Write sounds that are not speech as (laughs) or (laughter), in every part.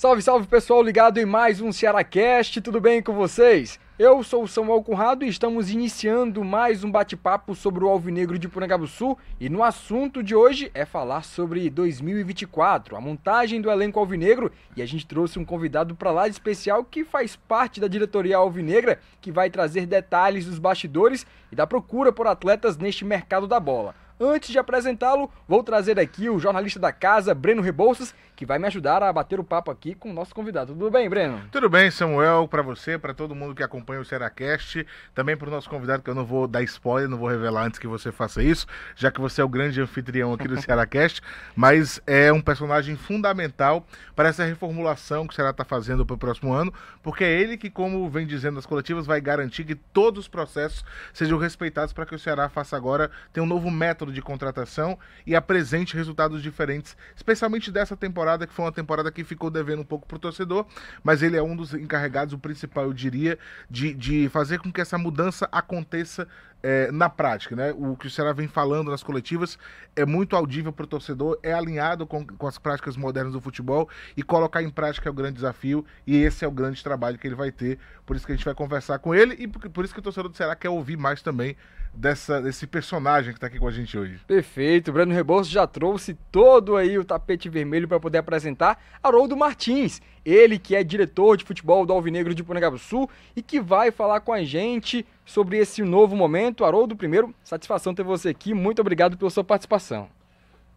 Salve, salve pessoal ligado em mais um Cearacast, tudo bem com vocês? Eu sou o Samuel Conrado e estamos iniciando mais um bate-papo sobre o Alvinegro de Sul e no assunto de hoje é falar sobre 2024, a montagem do elenco Alvinegro e a gente trouxe um convidado para lá de especial que faz parte da diretoria Alvinegra, que vai trazer detalhes dos bastidores e da procura por atletas neste mercado da bola. Antes de apresentá-lo, vou trazer aqui o jornalista da casa, Breno Rebouças, que vai me ajudar a bater o papo aqui com o nosso convidado. Tudo bem, Breno? Tudo bem, Samuel, para você, para todo mundo que acompanha o Seracast, também para o nosso convidado, que eu não vou dar spoiler, não vou revelar antes que você faça isso, já que você é o grande anfitrião aqui do (laughs) Seracast, mas é um personagem fundamental para essa reformulação que o Ceará está fazendo para o próximo ano, porque é ele que, como vem dizendo nas coletivas, vai garantir que todos os processos sejam respeitados para que o Ceará faça agora, tenha um novo método de contratação e apresente resultados diferentes, especialmente dessa temporada que foi uma temporada que ficou devendo um pouco pro torcedor, mas ele é um dos encarregados, o principal, eu diria, de, de fazer com que essa mudança aconteça é, na prática, né? O que o Ceará vem falando nas coletivas é muito audível para o torcedor, é alinhado com, com as práticas modernas do futebol e colocar em prática é o grande desafio e esse é o grande trabalho que ele vai ter. Por isso que a gente vai conversar com ele e por, por isso que o torcedor do Ceará quer ouvir mais também dessa, desse personagem que está aqui com a gente hoje. Perfeito, o Breno Rebouças já trouxe todo aí o tapete vermelho para poder apresentar Haroldo Martins, ele que é diretor de futebol do Alvinegro de Sul e que vai falar com a gente sobre esse novo momento. Haroldo, primeiro, satisfação ter você aqui, muito obrigado pela sua participação.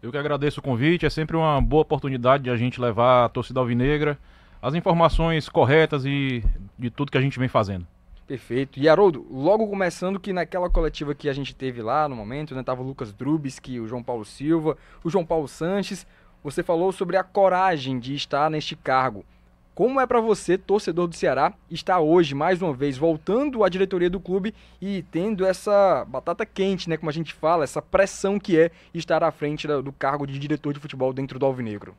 Eu que agradeço o convite, é sempre uma boa oportunidade de a gente levar a torcida alvinegra as informações corretas e de tudo que a gente vem fazendo. Perfeito. E Haroldo, logo começando que naquela coletiva que a gente teve lá no momento, né, tava o Lucas Drubski, o João Paulo Silva, o João Paulo Sanches, você falou sobre a coragem de estar neste cargo. Como é para você, torcedor do Ceará, estar hoje, mais uma vez, voltando à diretoria do clube e tendo essa batata quente, né, como a gente fala, essa pressão que é estar à frente do cargo de diretor de futebol dentro do Alvinegro?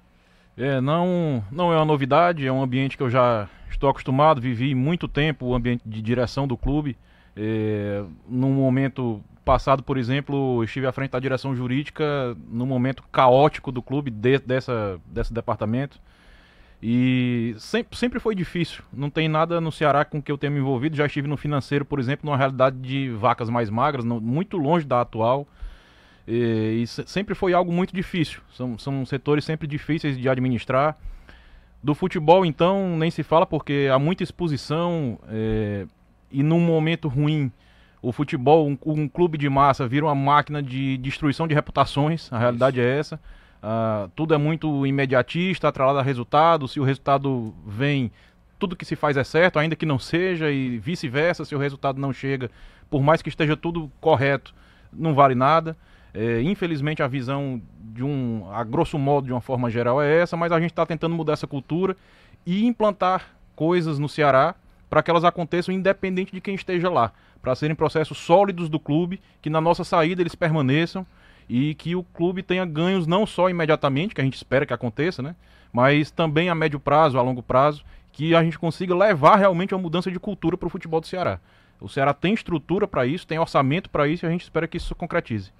É, não, não é uma novidade, é um ambiente que eu já estou acostumado, vivi muito tempo o ambiente de direção do clube. É, num momento passado, por exemplo, estive à frente da direção jurídica num momento caótico do clube, de, dessa, desse departamento. E sempre, sempre foi difícil. Não tem nada no Ceará com que eu tenha me envolvido. Já estive no financeiro, por exemplo, numa realidade de vacas mais magras, muito longe da atual. E, e sempre foi algo muito difícil. São, são setores sempre difíceis de administrar. Do futebol, então, nem se fala, porque há muita exposição é, e num momento ruim. O futebol, um, um, clube de massa, vira uma máquina de destruição de reputações. A realidade Isso. é essa. Uh, tudo é muito imediatista, atrelado a resultado. Se o resultado vem, tudo que se faz é certo, ainda que não seja, e vice-versa. Se o resultado não chega, por mais que esteja tudo correto, não vale nada. É, infelizmente, a visão de um, a grosso modo, de uma forma geral, é essa, mas a gente está tentando mudar essa cultura e implantar coisas no Ceará para que elas aconteçam independente de quem esteja lá, para serem processos sólidos do clube, que na nossa saída eles permaneçam e que o clube tenha ganhos não só imediatamente, que a gente espera que aconteça, né? Mas também a médio prazo, a longo prazo, que a gente consiga levar realmente uma mudança de cultura para o futebol do Ceará. O Ceará tem estrutura para isso, tem orçamento para isso e a gente espera que isso se concretize.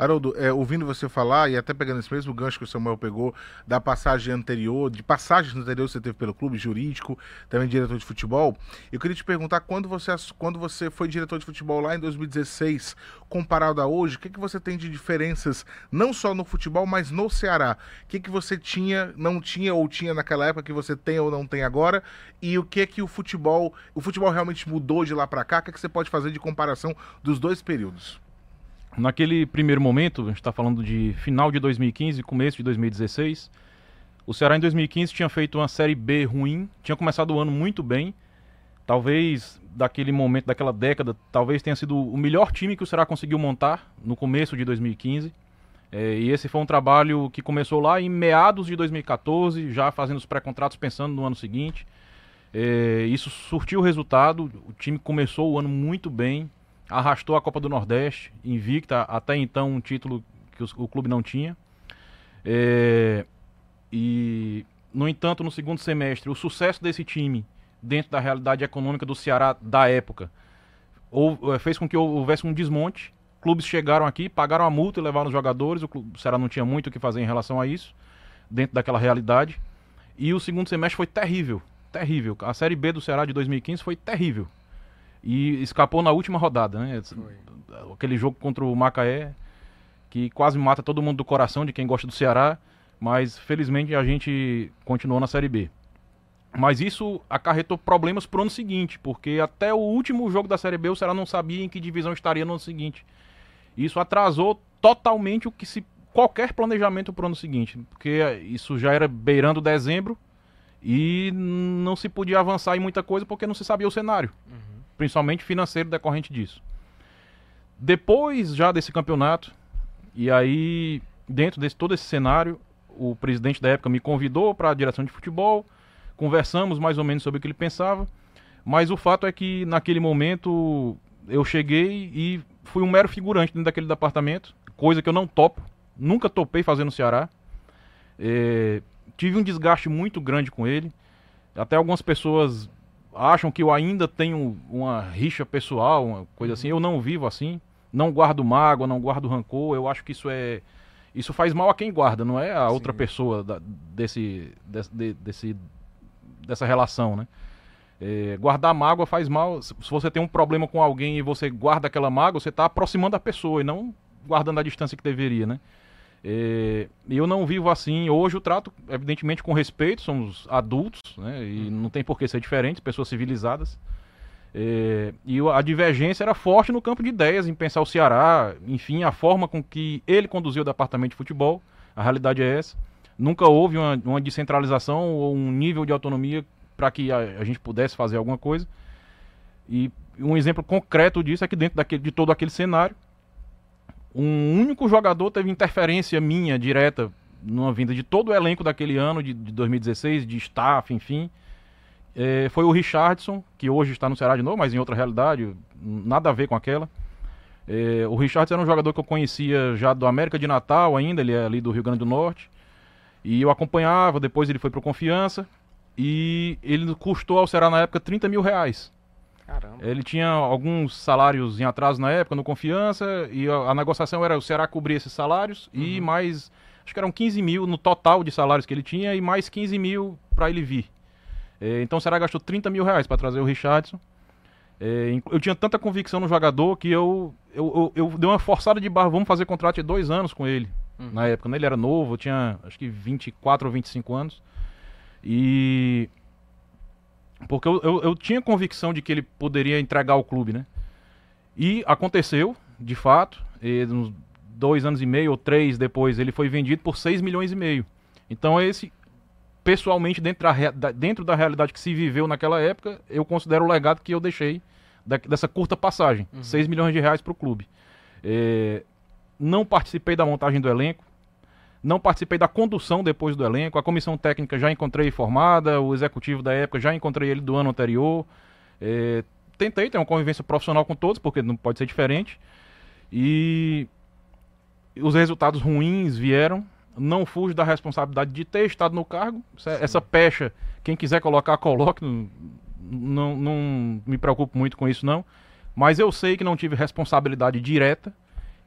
Haroldo, é, ouvindo você falar, e até pegando esse mesmo gancho que o Samuel pegou, da passagem anterior, de passagens anterior que você teve pelo clube, jurídico, também diretor de futebol, eu queria te perguntar, quando você, quando você foi diretor de futebol lá em 2016, comparado a hoje, o que, que você tem de diferenças, não só no futebol, mas no Ceará? O que, que você tinha, não tinha ou tinha naquela época, que você tem ou não tem agora? E o que é que o futebol, o futebol realmente mudou de lá para cá? O que, é que você pode fazer de comparação dos dois períodos? Naquele primeiro momento, a gente está falando de final de 2015, começo de 2016, o Ceará em 2015 tinha feito uma Série B ruim, tinha começado o ano muito bem, talvez daquele momento, daquela década, talvez tenha sido o melhor time que o Ceará conseguiu montar no começo de 2015. É, e esse foi um trabalho que começou lá em meados de 2014, já fazendo os pré-contratos pensando no ano seguinte. É, isso surtiu resultado, o time começou o ano muito bem, arrastou a Copa do Nordeste, invicta, até então um título que o clube não tinha. É, e, no entanto, no segundo semestre, o sucesso desse time dentro da realidade econômica do Ceará da época ou, é, fez com que houvesse um desmonte. Clubes chegaram aqui, pagaram a multa e levaram os jogadores. O, clube, o Ceará não tinha muito o que fazer em relação a isso, dentro daquela realidade. E o segundo semestre foi terrível, terrível. A Série B do Ceará de 2015 foi terrível. E escapou na última rodada, né? Foi. Aquele jogo contra o Macaé, que quase mata todo mundo do coração de quem gosta do Ceará, mas felizmente a gente continuou na Série B. Mas isso acarretou problemas pro ano seguinte, porque até o último jogo da Série B o Ceará não sabia em que divisão estaria no ano seguinte. Isso atrasou totalmente o que se qualquer planejamento pro ano seguinte, porque isso já era beirando dezembro e não se podia avançar em muita coisa porque não se sabia o cenário, uhum. Principalmente financeiro decorrente disso. Depois já desse campeonato, e aí dentro de todo esse cenário, o presidente da época me convidou para a direção de futebol conversamos mais ou menos sobre o que ele pensava, mas o fato é que naquele momento eu cheguei e fui um mero figurante dentro daquele departamento, coisa que eu não topo, nunca topei fazer no Ceará. É, tive um desgaste muito grande com ele, até algumas pessoas acham que eu ainda tenho uma rixa pessoal, uma coisa assim, eu não vivo assim, não guardo mágoa, não guardo rancor, eu acho que isso é isso faz mal a quem guarda, não é a Sim. outra pessoa da, desse, desse, desse dessa relação, né? É, guardar mágoa faz mal. Se você tem um problema com alguém e você guarda aquela mágoa, você está aproximando a pessoa e não guardando a distância que deveria, né? É, eu não vivo assim. Hoje eu trato, evidentemente, com respeito. Somos adultos, né? E uhum. não tem por que ser diferente, pessoas civilizadas. É, e a divergência era forte no campo de ideias, em pensar o Ceará, enfim, a forma com que ele conduziu o departamento de futebol. A realidade é essa. Nunca houve uma, uma descentralização ou um nível de autonomia para que a, a, gente pudesse fazer alguma coisa. E um exemplo concreto disso é que dentro daquele, de todo aquele cenário, um único jogador teve interferência minha direta numa vinda de todo o elenco daquele ano, de, de 2016, de staff, enfim. É, foi o Richardson, que hoje está no Ceará de novo, mas em outra realidade, nada a ver com aquela. É, o Richardson era um jogador que eu conhecia já do América de Natal ainda, ele é ali do Rio Grande do Norte. E eu acompanhava, depois ele foi pro Confiança. E ele custou ao Ceará na época 30 mil reais. Caramba. Ele tinha alguns salários em atraso na época no Confiança. E a, a negociação era o Ceará cobrir esses salários uhum. e mais. Acho que eram 15 mil no total de salários que ele tinha e mais 15 mil para ele vir. É, então o Ceará gastou 30 mil reais para trazer o Richardson. É, eu tinha tanta convicção no jogador que eu, eu, eu, eu dei uma forçada de barra. Vamos fazer contrato de dois anos com ele uhum. na época. Né? Ele era novo, tinha acho que 24 ou 25 anos. E. Porque eu, eu, eu, tinha convicção de que ele poderia entregar o clube, né? E aconteceu, de fato. E, uns dois anos e meio ou três depois, ele foi vendido por 6 milhões e meio. Então, esse, pessoalmente, dentro da, dentro da realidade que se viveu naquela época, eu considero o legado que eu deixei da, dessa curta passagem. Uhum. 6 milhões de reais para o clube. É, não participei da montagem do elenco, não participei da condução depois do elenco. A comissão técnica já encontrei formada, o executivo da época já encontrei ele do ano anterior. É, tentei ter uma convivência profissional com todos, porque não pode ser diferente. E os resultados ruins vieram. Não fujo da responsabilidade de ter estado no cargo. Essa pecha, quem quiser colocar, coloque. Não, não, não me preocupo muito com isso, não. Mas eu sei que não tive responsabilidade direta.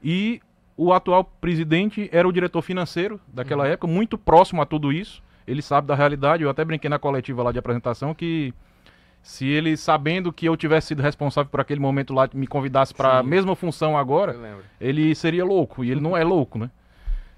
E o atual presidente era o diretor financeiro daquela uhum. época, muito próximo a tudo isso. Ele sabe da realidade. Eu até brinquei na coletiva lá de apresentação que se ele, sabendo que eu tivesse sido responsável por aquele momento lá, me convidasse para a mesma função agora, ele seria louco. E ele não é louco, né?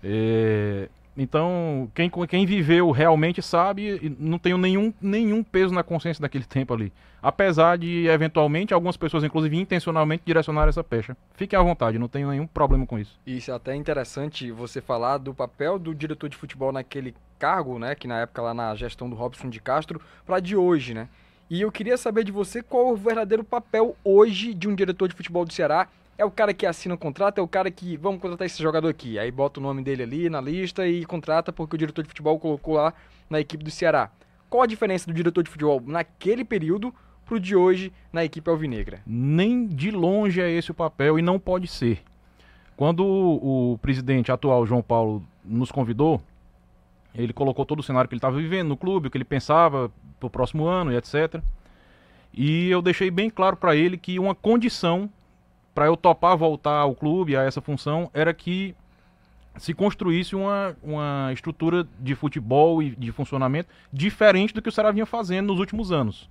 É, então, quem, quem viveu realmente sabe, não tenho nenhum, nenhum peso na consciência daquele tempo ali. Apesar de, eventualmente, algumas pessoas, inclusive intencionalmente, direcionar essa pecha. Fiquem à vontade, não tenho nenhum problema com isso. Isso é até interessante você falar do papel do diretor de futebol naquele cargo, né? Que na época lá na gestão do Robson de Castro, para de hoje, né? E eu queria saber de você qual o verdadeiro papel hoje de um diretor de futebol do Ceará é o cara que assina o contrato, é o cara que vamos contratar esse jogador aqui. Aí bota o nome dele ali na lista e contrata porque o diretor de futebol colocou lá na equipe do Ceará. Qual a diferença do diretor de futebol naquele período pro de hoje na equipe alvinegra? Nem de longe é esse o papel e não pode ser. Quando o, o presidente atual, João Paulo, nos convidou, ele colocou todo o cenário que ele estava vivendo no clube, o que ele pensava pro próximo ano e etc. E eu deixei bem claro para ele que uma condição para eu topar voltar ao clube, a essa função, era que se construísse uma, uma estrutura de futebol e de funcionamento diferente do que o Ceará vinha fazendo nos últimos anos.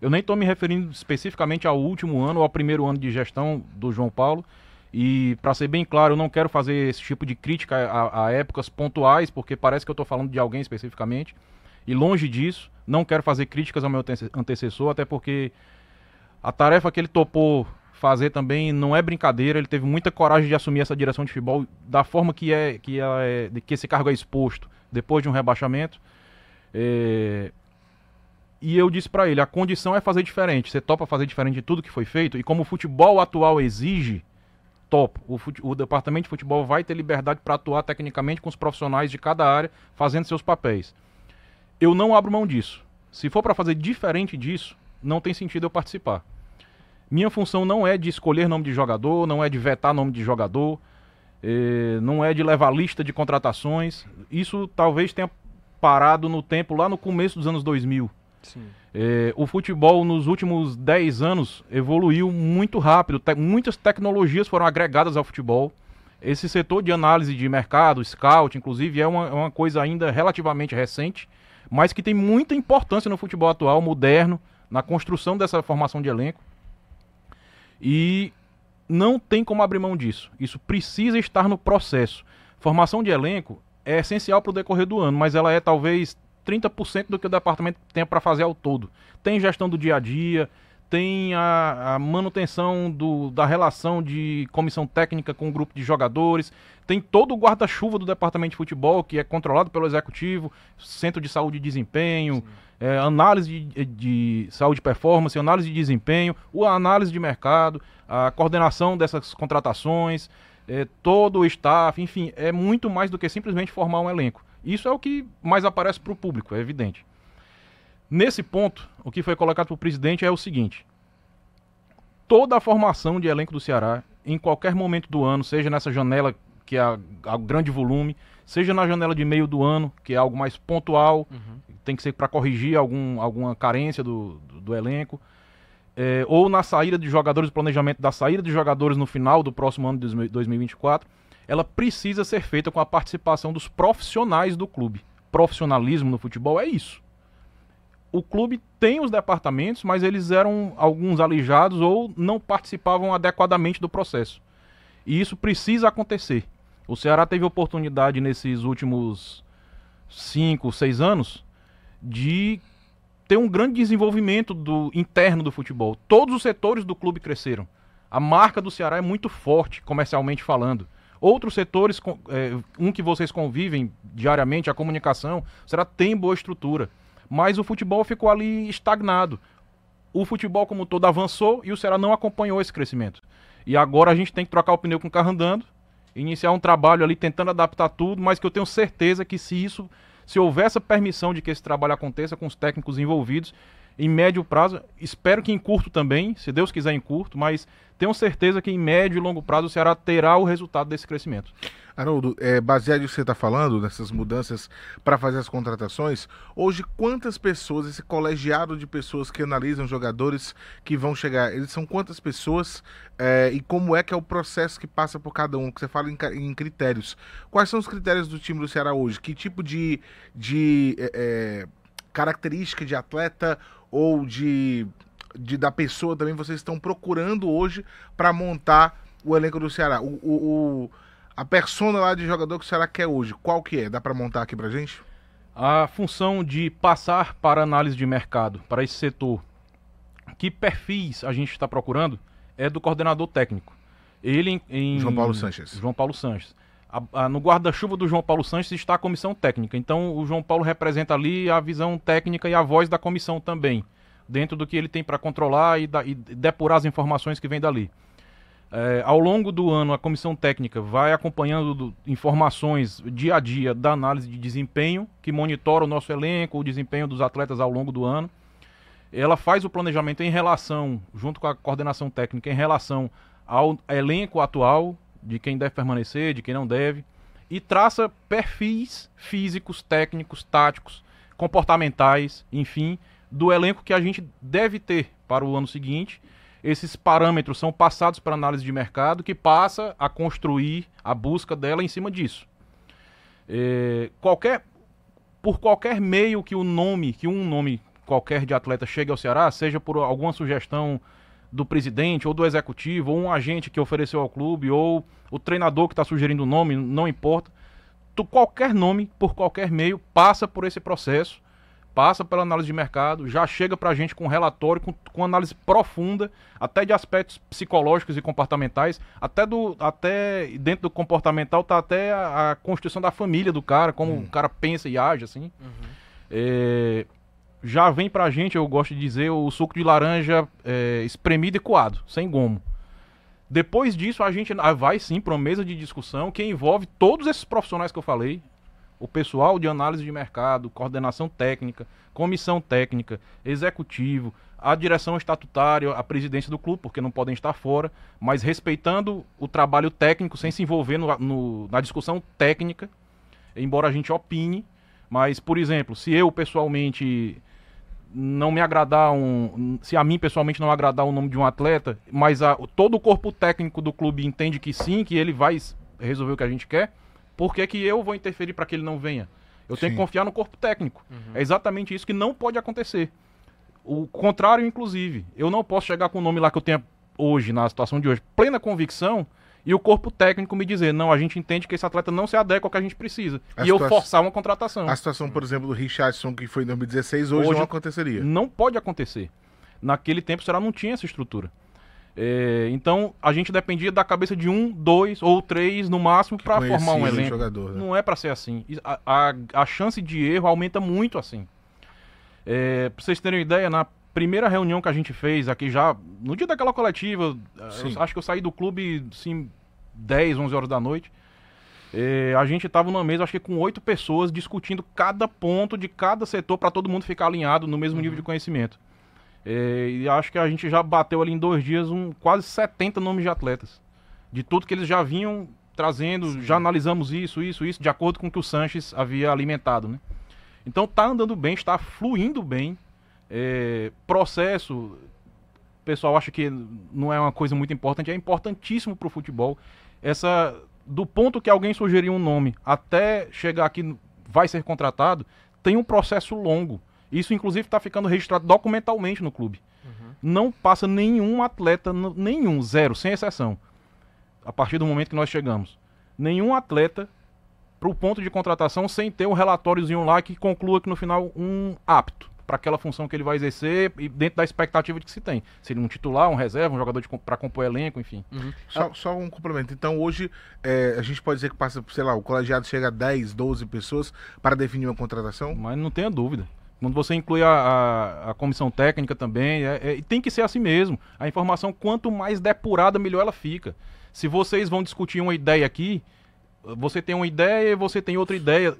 Eu nem estou me referindo especificamente ao último ano, ou ao primeiro ano de gestão do João Paulo. E, para ser bem claro, eu não quero fazer esse tipo de crítica a, a épocas pontuais, porque parece que eu estou falando de alguém especificamente. E longe disso, não quero fazer críticas ao meu antecessor, até porque a tarefa que ele topou fazer também não é brincadeira. Ele teve muita coragem de assumir essa direção de futebol da forma que é que, é, que esse cargo é exposto depois de um rebaixamento. É... E eu disse para ele: a condição é fazer diferente. Você topa fazer diferente de tudo que foi feito. E como o futebol atual exige, top. O, fute... o departamento de futebol vai ter liberdade para atuar tecnicamente com os profissionais de cada área fazendo seus papéis. Eu não abro mão disso. Se for para fazer diferente disso, não tem sentido eu participar. Minha função não é de escolher nome de jogador, não é de vetar nome de jogador, eh, não é de levar lista de contratações. Isso talvez tenha parado no tempo lá no começo dos anos 2000. Eh, o futebol nos últimos 10 anos evoluiu muito rápido, te muitas tecnologias foram agregadas ao futebol. Esse setor de análise de mercado, scout, inclusive, é uma, é uma coisa ainda relativamente recente, mas que tem muita importância no futebol atual, moderno, na construção dessa formação de elenco. E não tem como abrir mão disso. Isso precisa estar no processo. Formação de elenco é essencial para o decorrer do ano, mas ela é talvez 30% do que o departamento tem para fazer ao todo. Tem gestão do dia a dia, tem a, a manutenção do, da relação de comissão técnica com o grupo de jogadores, tem todo o guarda-chuva do departamento de futebol, que é controlado pelo executivo, centro de saúde e desempenho, é, análise de, de, saúde e performance, análise de desempenho, a análise de mercado, a coordenação dessas contratações, é, todo o staff, enfim, é muito mais do que simplesmente formar um elenco. Isso é o que mais aparece para o público, é evidente. Nesse ponto, o que foi colocado para o presidente é o seguinte: toda a formação de elenco do Ceará, em qualquer momento do ano, seja nessa janela que é a, a grande volume, seja na janela de meio do ano, que é algo mais pontual, uhum. tem que ser para corrigir algum, alguma carência do, do, do elenco, é, ou na saída de jogadores, planejamento da saída de jogadores no final do próximo ano de 2024, ela precisa ser feita com a participação dos profissionais do clube. Profissionalismo no futebol é isso o clube tem os departamentos, mas eles eram alguns alijados ou não participavam adequadamente do processo. E isso precisa acontecer. O Ceará teve oportunidade nesses últimos cinco, seis anos de ter um grande desenvolvimento do interno do futebol. Todos os setores do clube cresceram. A marca do Ceará é muito forte, comercialmente falando. Outros setores, é, um que vocês convivem diariamente, a comunicação, o Ceará tem boa estrutura mas o futebol ficou ali estagnado. O futebol como todo avançou e o Ceará não acompanhou esse crescimento. E agora a gente tem que trocar o pneu com o carro andando, iniciar um trabalho ali tentando adaptar tudo, mas que eu tenho certeza que se isso, se houver essa permissão de que esse trabalho aconteça com os técnicos envolvidos, em médio prazo, espero que em curto também, se Deus quiser em curto, mas tenho certeza que em médio e longo prazo o Ceará terá o resultado desse crescimento. Haroldo, é, baseado no que você está falando, nessas mudanças para fazer as contratações, hoje quantas pessoas, esse colegiado de pessoas que analisam jogadores que vão chegar, eles são quantas pessoas é, e como é que é o processo que passa por cada um? Que você fala em, em, critérios. Quais são os critérios do time do Ceará hoje? Que tipo de, de é, é característica de atleta ou de, de da pessoa também vocês estão procurando hoje para montar o elenco do Ceará? o, o, o a persona lá de jogador que o Ceará quer hoje, qual que é? Dá para montar aqui pra gente? A função de passar para análise de mercado, para esse setor, que perfis a gente está procurando, é do coordenador técnico. Ele em, em João Paulo Sanches. João Paulo Sanches. A, a, no guarda-chuva do João Paulo Sanches está a comissão técnica. Então o João Paulo representa ali a visão técnica e a voz da comissão também, dentro do que ele tem para controlar e, da, e depurar as informações que vêm dali. É, ao longo do ano, a comissão técnica vai acompanhando do, informações dia a dia da análise de desempenho, que monitora o nosso elenco, o desempenho dos atletas ao longo do ano. Ela faz o planejamento em relação, junto com a coordenação técnica, em relação ao elenco atual, de quem deve permanecer, de quem não deve, e traça perfis físicos, técnicos, táticos, comportamentais, enfim, do elenco que a gente deve ter para o ano seguinte esses parâmetros são passados para análise de mercado, que passa a construir a busca dela em cima disso. É, qualquer, por qualquer meio que o nome, que um nome qualquer de atleta chegue ao Ceará, seja por alguma sugestão do presidente ou do executivo, ou um agente que ofereceu ao clube, ou o treinador que está sugerindo o nome, não importa. Tu, qualquer nome, por qualquer meio, passa por esse processo, passa pela análise de mercado, já chega para a gente com um relatório, com, com análise profunda, até de aspectos psicológicos e comportamentais, até, do, até dentro do comportamental está até a, a, constituição da família do cara, como hum. o cara pensa e age, assim. Uhum. É, já vem pra gente, eu gosto de dizer, o suco de laranja é, espremido e coado, sem gomo. Depois disso, a gente vai sim para uma mesa de discussão que envolve todos esses profissionais que eu falei, o pessoal de análise de mercado, coordenação técnica, comissão técnica, executivo, a direção estatutária, a presidência do clube, porque não podem estar fora, mas respeitando o trabalho técnico, sem se envolver no, no, na discussão técnica, embora a gente opine. Mas, por exemplo, se eu pessoalmente não me agradar um. Se a mim pessoalmente não agradar o nome de um atleta, mas a, todo o corpo técnico do clube entende que sim, que ele vai resolver o que a gente quer, por que, que eu vou interferir para que ele não venha? Eu tenho sim. que confiar no corpo técnico. Uhum. É exatamente isso que não pode acontecer. O contrário, inclusive. Eu não posso chegar com o nome lá que eu tenho hoje, na situação de hoje, plena convicção, e o corpo técnico me dizer, não, a gente entende que esse atleta não se adequa ao que a gente precisa. A e eu forçar uma contratação. A situação, por exemplo, do Richardson, que foi em 2016, hoje, hoje não aconteceria. Não pode acontecer. Naquele tempo, será não tinha essa estrutura. É, então, a gente dependia da cabeça de um, dois ou três no máximo para formar um elenco. Jogador, né? Não é para ser assim. A, a, a, chance de erro aumenta muito assim. É, para vocês terem uma ideia, na primeira reunião que a gente fez aqui já, no dia daquela coletiva, acho que eu saí do clube, sim, 10, 11 horas da noite. É, a gente estava numa mesa, acho que com oito pessoas, discutindo cada ponto de cada setor para todo mundo ficar alinhado no mesmo uhum. nível de conhecimento. É, e acho que a gente já bateu ali em dois dias um, quase 70 nomes de atletas. De tudo que eles já vinham trazendo, Sim. já analisamos isso, isso, isso, de acordo com o que o Sanches havia alimentado. Né? Então tá andando bem, está fluindo bem. É, processo, o pessoal acha que não é uma coisa muito importante, é importantíssimo para o futebol. Essa, do ponto que alguém sugeriu um nome até chegar aqui, vai ser contratado, tem um processo longo. Isso, inclusive, está ficando registrado documentalmente no clube. Uhum. Não passa nenhum atleta, nenhum, zero, sem exceção, a partir do momento que nós chegamos. Nenhum atleta para o ponto de contratação sem ter um relatóriozinho lá que conclua que no final um apto para aquela função que ele vai exercer e dentro da expectativa de que se tem. Se ele um titular, um reserva, um jogador para compor elenco, enfim. Uhum. Só, só, um complemento. Então hoje é, a gente pode dizer que passa, sei lá, o colegiado chega a 10, 12 pessoas para definir uma contratação? Mas não tenha dúvida. Quando você inclui a, a, a comissão técnica também, é, é, tem que ser assim mesmo. A informação, quanto mais depurada, melhor ela fica. Se vocês vão discutir uma ideia aqui, você tem uma ideia e você tem outra ideia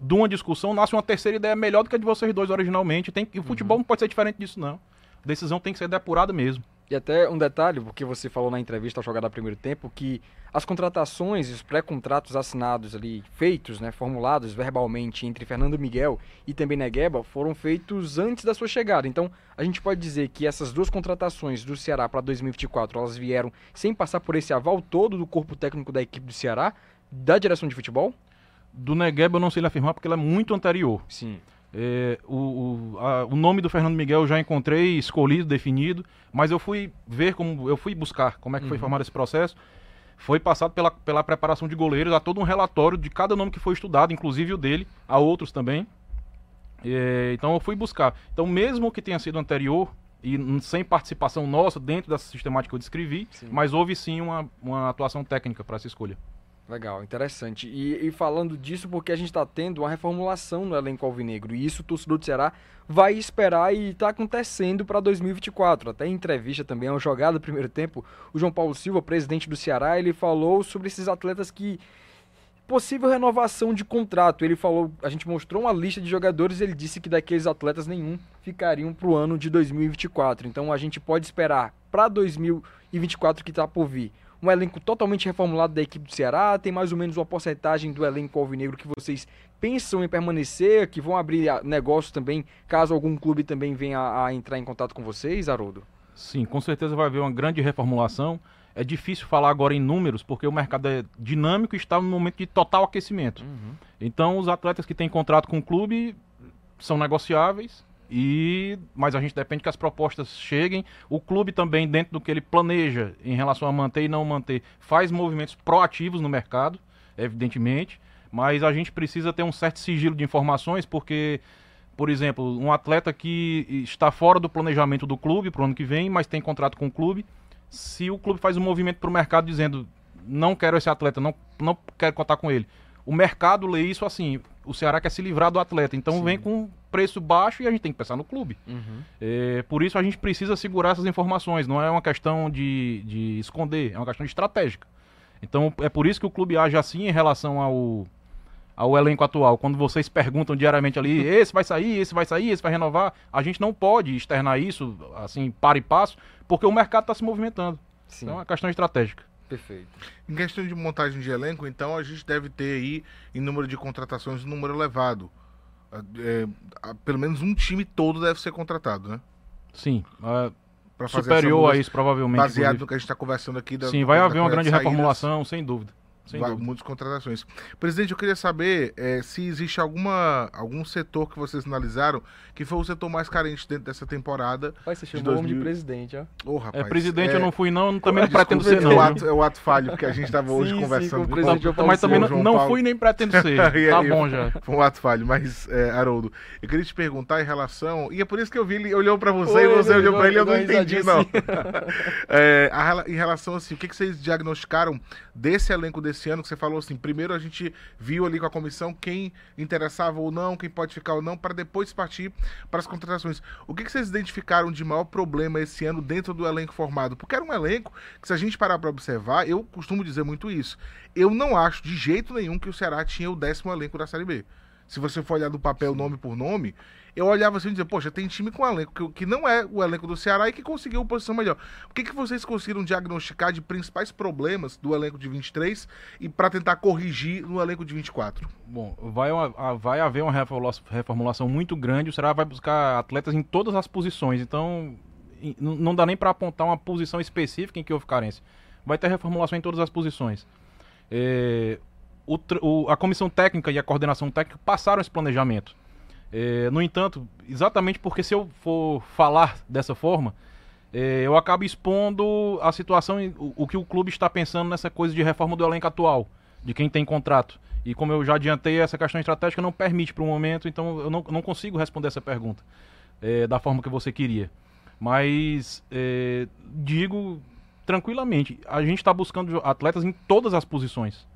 de uma discussão nasce uma terceira ideia melhor do que a de vocês dois originalmente. Tem, e o futebol uhum. não pode ser diferente disso, não. A decisão tem que ser depurada mesmo. E até um detalhe, porque você falou na entrevista ao jogar primeiro tempo, que as contratações e os pré-contratos assinados ali, feitos, né, formulados verbalmente entre Fernando Miguel e também Negueba, foram feitos antes da sua chegada. Então, a gente pode dizer que essas duas contratações do Ceará para 2024, elas vieram sem passar por esse aval todo do corpo técnico da equipe do Ceará, da direção de futebol? Do Negueba eu não sei lhe afirmar porque ela é muito anterior. Sim. É, o, o, a, o, nome do Fernando Miguel eu já encontrei escolhido, definido, mas eu fui ver como eu fui buscar como é que uhum. foi formado esse processo. Foi passado pela, pela preparação de goleiros, há todo um relatório de cada nome que foi estudado, inclusive o dele, há outros também. É, então eu fui buscar. Então, mesmo que tenha sido anterior e sem participação nossa dentro dessa sistemática que eu descrevi, sim. mas houve sim uma, uma atuação técnica para essa escolha. Legal, interessante. E, e, falando disso, porque a gente está tendo uma reformulação no elenco alvinegro. E isso o torcedor do Ceará vai esperar e está acontecendo para 2024. Até em entrevista também, uma jogada do primeiro tempo, o João Paulo Silva, presidente do Ceará, ele falou sobre esses atletas que. Possível renovação de contrato. Ele falou, a gente mostrou uma lista de jogadores, ele disse que daqueles atletas nenhum ficariam para o ano de 2024. Então a gente pode esperar para 2024 que está por vir um elenco totalmente reformulado da equipe do Ceará? Tem mais ou menos uma porcentagem do elenco alvinegro que vocês pensam em permanecer, que vão abrir negócios também, caso algum clube também venha a, entrar em contato com vocês, Haroldo? Sim, com certeza vai haver uma grande reformulação. é difícil falar agora em números, porque o mercado é dinâmico e está no momento de total aquecimento. Uhum. Então, os atletas que têm contrato com o clube são negociáveis, e mas a gente depende que as propostas cheguem. O clube também, dentro do que ele planeja em relação a manter e não manter, faz movimentos proativos no mercado, evidentemente, mas a gente precisa ter um certo sigilo de informações, porque, por exemplo, um atleta que está fora do planejamento do clube para o ano que vem, mas tem contrato com o clube, se o clube faz um movimento para o mercado dizendo não quero esse atleta, não, não quero contar com ele, o mercado lê isso assim, o Ceará quer se livrar do atleta, então Sim. vem com preço baixo e a gente tem que pensar no clube. Uhum. É, por isso a gente precisa segurar essas informações, não é uma questão de, de esconder, é uma questão estratégica. Então é por isso que o clube age assim em relação ao, ao elenco atual. Quando vocês perguntam diariamente ali, (laughs) esse vai sair, esse vai sair, esse vai renovar, a gente não pode externar isso assim, para e passo, porque o mercado está se movimentando. Sim. Então é uma questão estratégica. Perfeito. Em questão de montagem de elenco, então, a gente deve ter aí, em número de contratações, um número elevado. É, pelo menos um time todo deve ser contratado, né? Sim. Uh, superior a isso, provavelmente. Baseado inclusive. no que a gente está conversando aqui. Da, Sim, vai haver uma grande reformulação, sem dúvida. Muitas contratações. Presidente, eu queria saber é, se existe alguma, algum setor que vocês analisaram que foi o setor mais carente dentro dessa temporada. Vai, você chamou 2000... de presidente, ó. Oh, rapaz, é, presidente é... eu não fui não, também não pretendo ser não. É o ato, é o ato falho, porque a gente estava hoje sim, conversando sim, com o presidente. Com, mas também não, não fui nem pretendo (laughs) ser, tá bom já. Foi um ato falho, mas, é, Haroldo, eu queria te perguntar em relação, e é por isso que eu vi, ele olhou para você e você olhou para ele, eu não entendi não. (laughs) é, a, em relação assim, o que, que vocês diagnosticaram desse elenco desse ano, que você falou assim, primeiro a gente viu ali com a comissão quem interessava ou não, quem pode ficar ou não, para depois partir para as contratações. O que, que vocês identificaram de maior problema esse ano dentro do elenco formado? Porque era um elenco que, se a gente parar para observar, eu costumo dizer muito isso. Eu não acho de jeito nenhum que o Ceará tinha o décimo elenco da Série B. Se você for olhar do papel nome por nome, eu olhava assim e dizia, poxa, tem time com elenco que, que não é o elenco do Ceará e que conseguiu uma posição melhor. O que, que vocês conseguiram diagnosticar de principais problemas do elenco de 23 e para tentar corrigir no elenco de 24? Bom, vai, uma, vai haver uma reformulação muito grande, o Ceará vai buscar atletas em todas as posições, então não dá nem para apontar uma posição específica em que houve carência. Vai ter reformulação em todas as posições. É, o, o, a comissão técnica e a coordenação técnica passaram esse planejamento. É, no entanto, exatamente porque se eu for falar dessa forma, é, eu acabo expondo a situação, o, o, que o clube está pensando nessa coisa de reforma do elenco atual, de quem tem contrato. E como eu já adiantei, essa questão estratégica não permite para o momento, então eu não, não, consigo responder essa pergunta é, da forma que você queria. Mas é, digo tranquilamente, a gente está buscando atletas em todas as posições.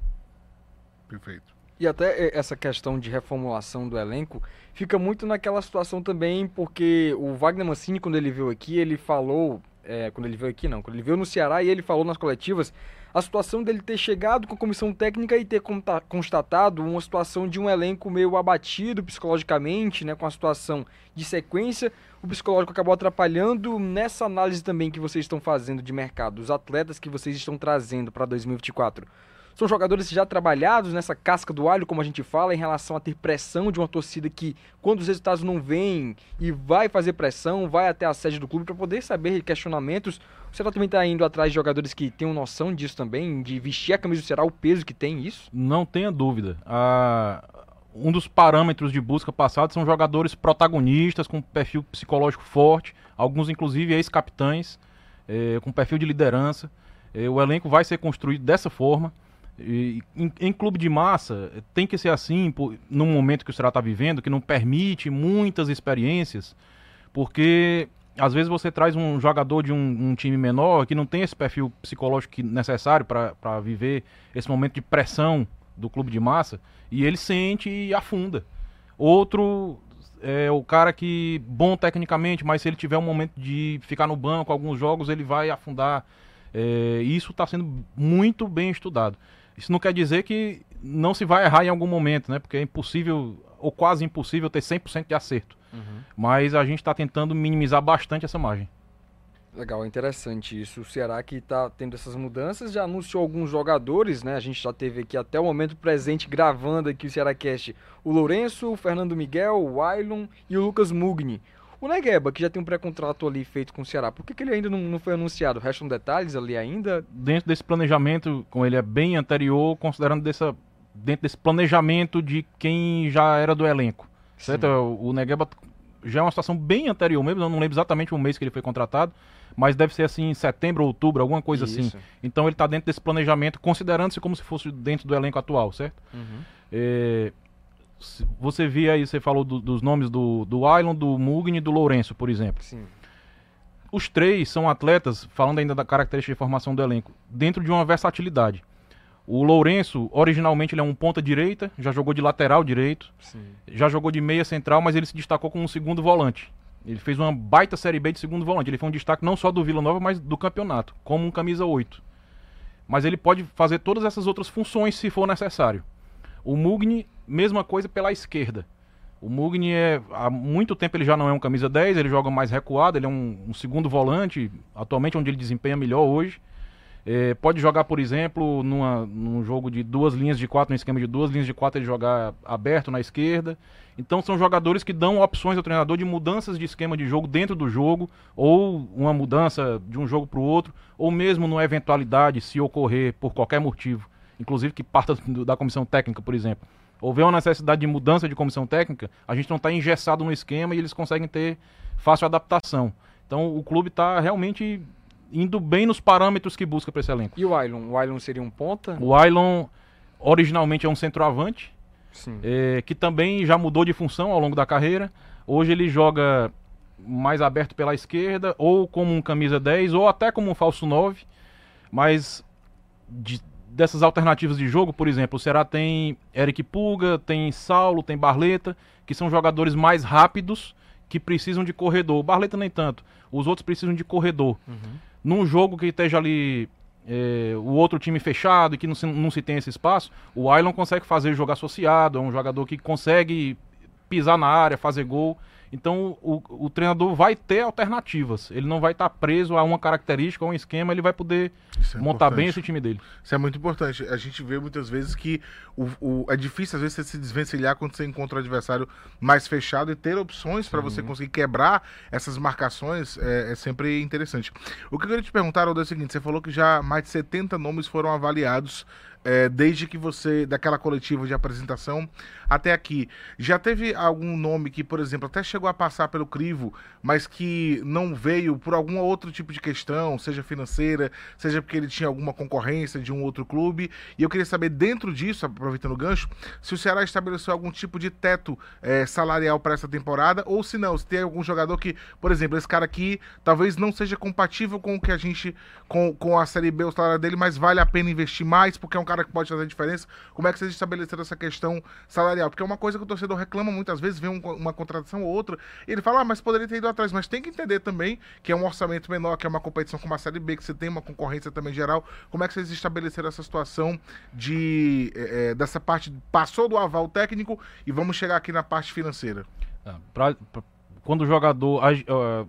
Perfeito. E até essa questão de reformulação do elenco fica muito naquela situação também, porque o Wagner Mancini, quando ele veio aqui, ele falou. É, quando ele veio aqui, não, quando ele veio no Ceará e ele falou nas coletivas a situação dele ter chegado com a comissão técnica e ter constatado uma situação de um elenco meio abatido psicologicamente, né, com a situação de sequência. O psicológico acabou atrapalhando nessa análise também que vocês estão fazendo de mercado, os atletas que vocês estão trazendo para 2024. São jogadores já trabalhados nessa casca do alho, como a gente fala, em relação a ter pressão de uma torcida que, quando os resultados não vêm e vai fazer pressão, vai até a sede do clube para poder saber questionamentos. O Ceará também está indo atrás de jogadores que tenham noção disso também, de vestir a camisa do Ceará, o peso que tem isso? Não tenha dúvida. Ah, um dos parâmetros de busca passados são jogadores protagonistas, com perfil psicológico forte, alguns inclusive ex-capitães, eh, com perfil de liderança. Eh, o elenco vai ser construído dessa forma. E, em, em, clube de massa, tem que ser assim, por, num momento que o Ceará está vivendo, que não permite muitas experiências, porque às vezes você traz um jogador de um, um time menor que não tem esse perfil psicológico necessário para viver esse momento de pressão do clube de massa, e ele sente e afunda. Outro é o cara que, bom tecnicamente, mas se ele tiver um momento de ficar no banco alguns jogos, ele vai afundar. É, isso está sendo muito bem estudado. Isso não quer dizer que não se vai errar em algum momento, né? Porque é impossível, ou quase impossível, ter 100% de acerto. Uhum. Mas a gente está tentando minimizar bastante essa margem. Legal, interessante isso. O Ceará que está tendo essas mudanças já anunciou alguns jogadores, né? A gente já teve aqui até o momento presente gravando aqui o Ceará Cast o Lourenço, o Fernando Miguel, o Wailon e o Lucas Mugni. O Negueba, que já tem um pré-contrato ali feito com o Ceará, por que, que ele ainda não, não foi anunciado? Restam detalhes ali ainda? Dentro desse planejamento, como ele é bem anterior, considerando dessa, dentro desse planejamento de quem já era do elenco. Certo? O Negueba já é uma situação bem anterior mesmo, eu não lembro exatamente o mês que ele foi contratado, mas deve ser assim em setembro, outubro, alguma coisa assim. Isso. assim. Então ele está dentro desse planejamento, considerando-se como se fosse dentro do elenco atual, certo? Uhum. É, você via aí, você falou do, dos nomes do, do Ailon, do Mugni e do Lourenço, por exemplo. Sim. Os três são atletas, falando ainda da característica de formação do elenco, dentro de uma versatilidade. O Lourenço, originalmente, ele é um ponta direita, já jogou de lateral direito, Sim. já jogou de meia central, mas ele se destacou como um segundo volante. Ele fez uma baita Série B de segundo volante. Ele foi um destaque não só do Vila Nova, mas do campeonato, como um camisa 8. Mas ele pode fazer todas essas outras funções se for necessário. O Mugni, mesma coisa pela esquerda. O Mugni é, há muito tempo ele já não é um camisa 10, ele joga mais recuado, ele é um, um segundo volante, atualmente onde ele desempenha melhor hoje. É, pode jogar, por exemplo, numa, num jogo de duas linhas de quatro, no esquema de duas linhas de quatro, ele jogar aberto na esquerda. Então são jogadores que dão opções ao treinador de mudanças de esquema de jogo dentro do jogo, ou uma mudança de um jogo para o outro, ou mesmo numa eventualidade, se ocorrer por qualquer motivo, inclusive que parta da comissão técnica, por exemplo. Houver uma necessidade de mudança de comissão técnica, a gente não está engessado no esquema e eles conseguem ter fácil adaptação. Então o clube está realmente indo bem nos parâmetros que busca para esse elenco. E o Ailon? O Ailon seria um ponta? O Ailon originalmente é um centroavante, é, que também já mudou de função ao longo da carreira. Hoje ele joga mais aberto pela esquerda, ou como um camisa 10, ou até como um falso 9. Mas de, dessas alternativas de jogo, por exemplo, o Ceará tem Eric Pulga, tem Saulo, tem Barleta, que são jogadores mais rápidos que precisam de corredor. O Barleta nem tanto. Os outros precisam de corredor. Uhum num jogo que esteja ali é, o outro time fechado e que não se, não se tem esse espaço, o Ailon consegue fazer jogo associado, é um jogador que consegue pisar na área, fazer gol. Então o, o treinador vai ter alternativas. Ele não vai estar tá preso a uma característica, a um esquema, ele vai poder é montar importante. bem esse time dele. Isso é muito importante. A gente vê muitas vezes que o, o, é difícil às vezes você se desvencilhar quando você encontra o adversário mais fechado e ter opções para você conseguir quebrar essas marcações é, é, sempre interessante. O que eu queria te perguntar, Aldo, é o seguinte: você falou que já mais de 70 nomes foram avaliados é, desde que você, daquela coletiva de apresentação até aqui. Já teve algum nome que, por exemplo, até chegou a passar pelo crivo, mas que não veio por algum outro tipo de questão, seja financeira, seja porque ele tinha alguma concorrência de um outro clube? E eu queria saber, dentro disso, aproveitando o gancho, se o Ceará estabeleceu algum tipo de teto é, salarial para essa temporada, ou se não, se tem algum jogador que, por exemplo, esse cara aqui talvez não seja compatível com o que a gente, com, com a Série B, o salário dele, mas vale a pena investir mais, porque é um cara que pode fazer diferença. Como é que vocês estabeleceram essa questão salarial? Porque é uma coisa que o torcedor reclama muitas vezes, vê um, uma contratação ou outra, e ele fala, ah, mas poderia ter ido atrás. Mas tem que entender também que é um orçamento menor, que é uma competição como a Série B, que você tem uma concorrência também geral. Como é que vocês estabeleceram essa situação de é, dessa parte, passou do aval técnico e vamos chegar aqui na parte financeira? Ah, pra quando o jogador.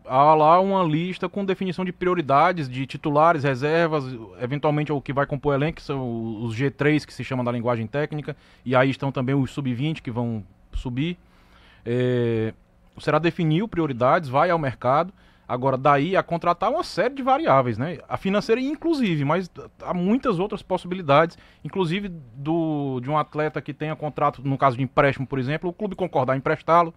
Há lá uma lista com definição de prioridades, de titulares, reservas, eventualmente o que vai compor o elenco, que são os G3, que se chamam da linguagem técnica, e aí estão também os sub-20 que vão subir. É, será definiu prioridades, vai ao mercado. Agora, daí a contratar uma série de variáveis, né? A financeira, inclusive, mas há muitas outras possibilidades, inclusive do, de um atleta que tenha contrato, no caso de empréstimo, por exemplo, o clube concordar em emprestá-lo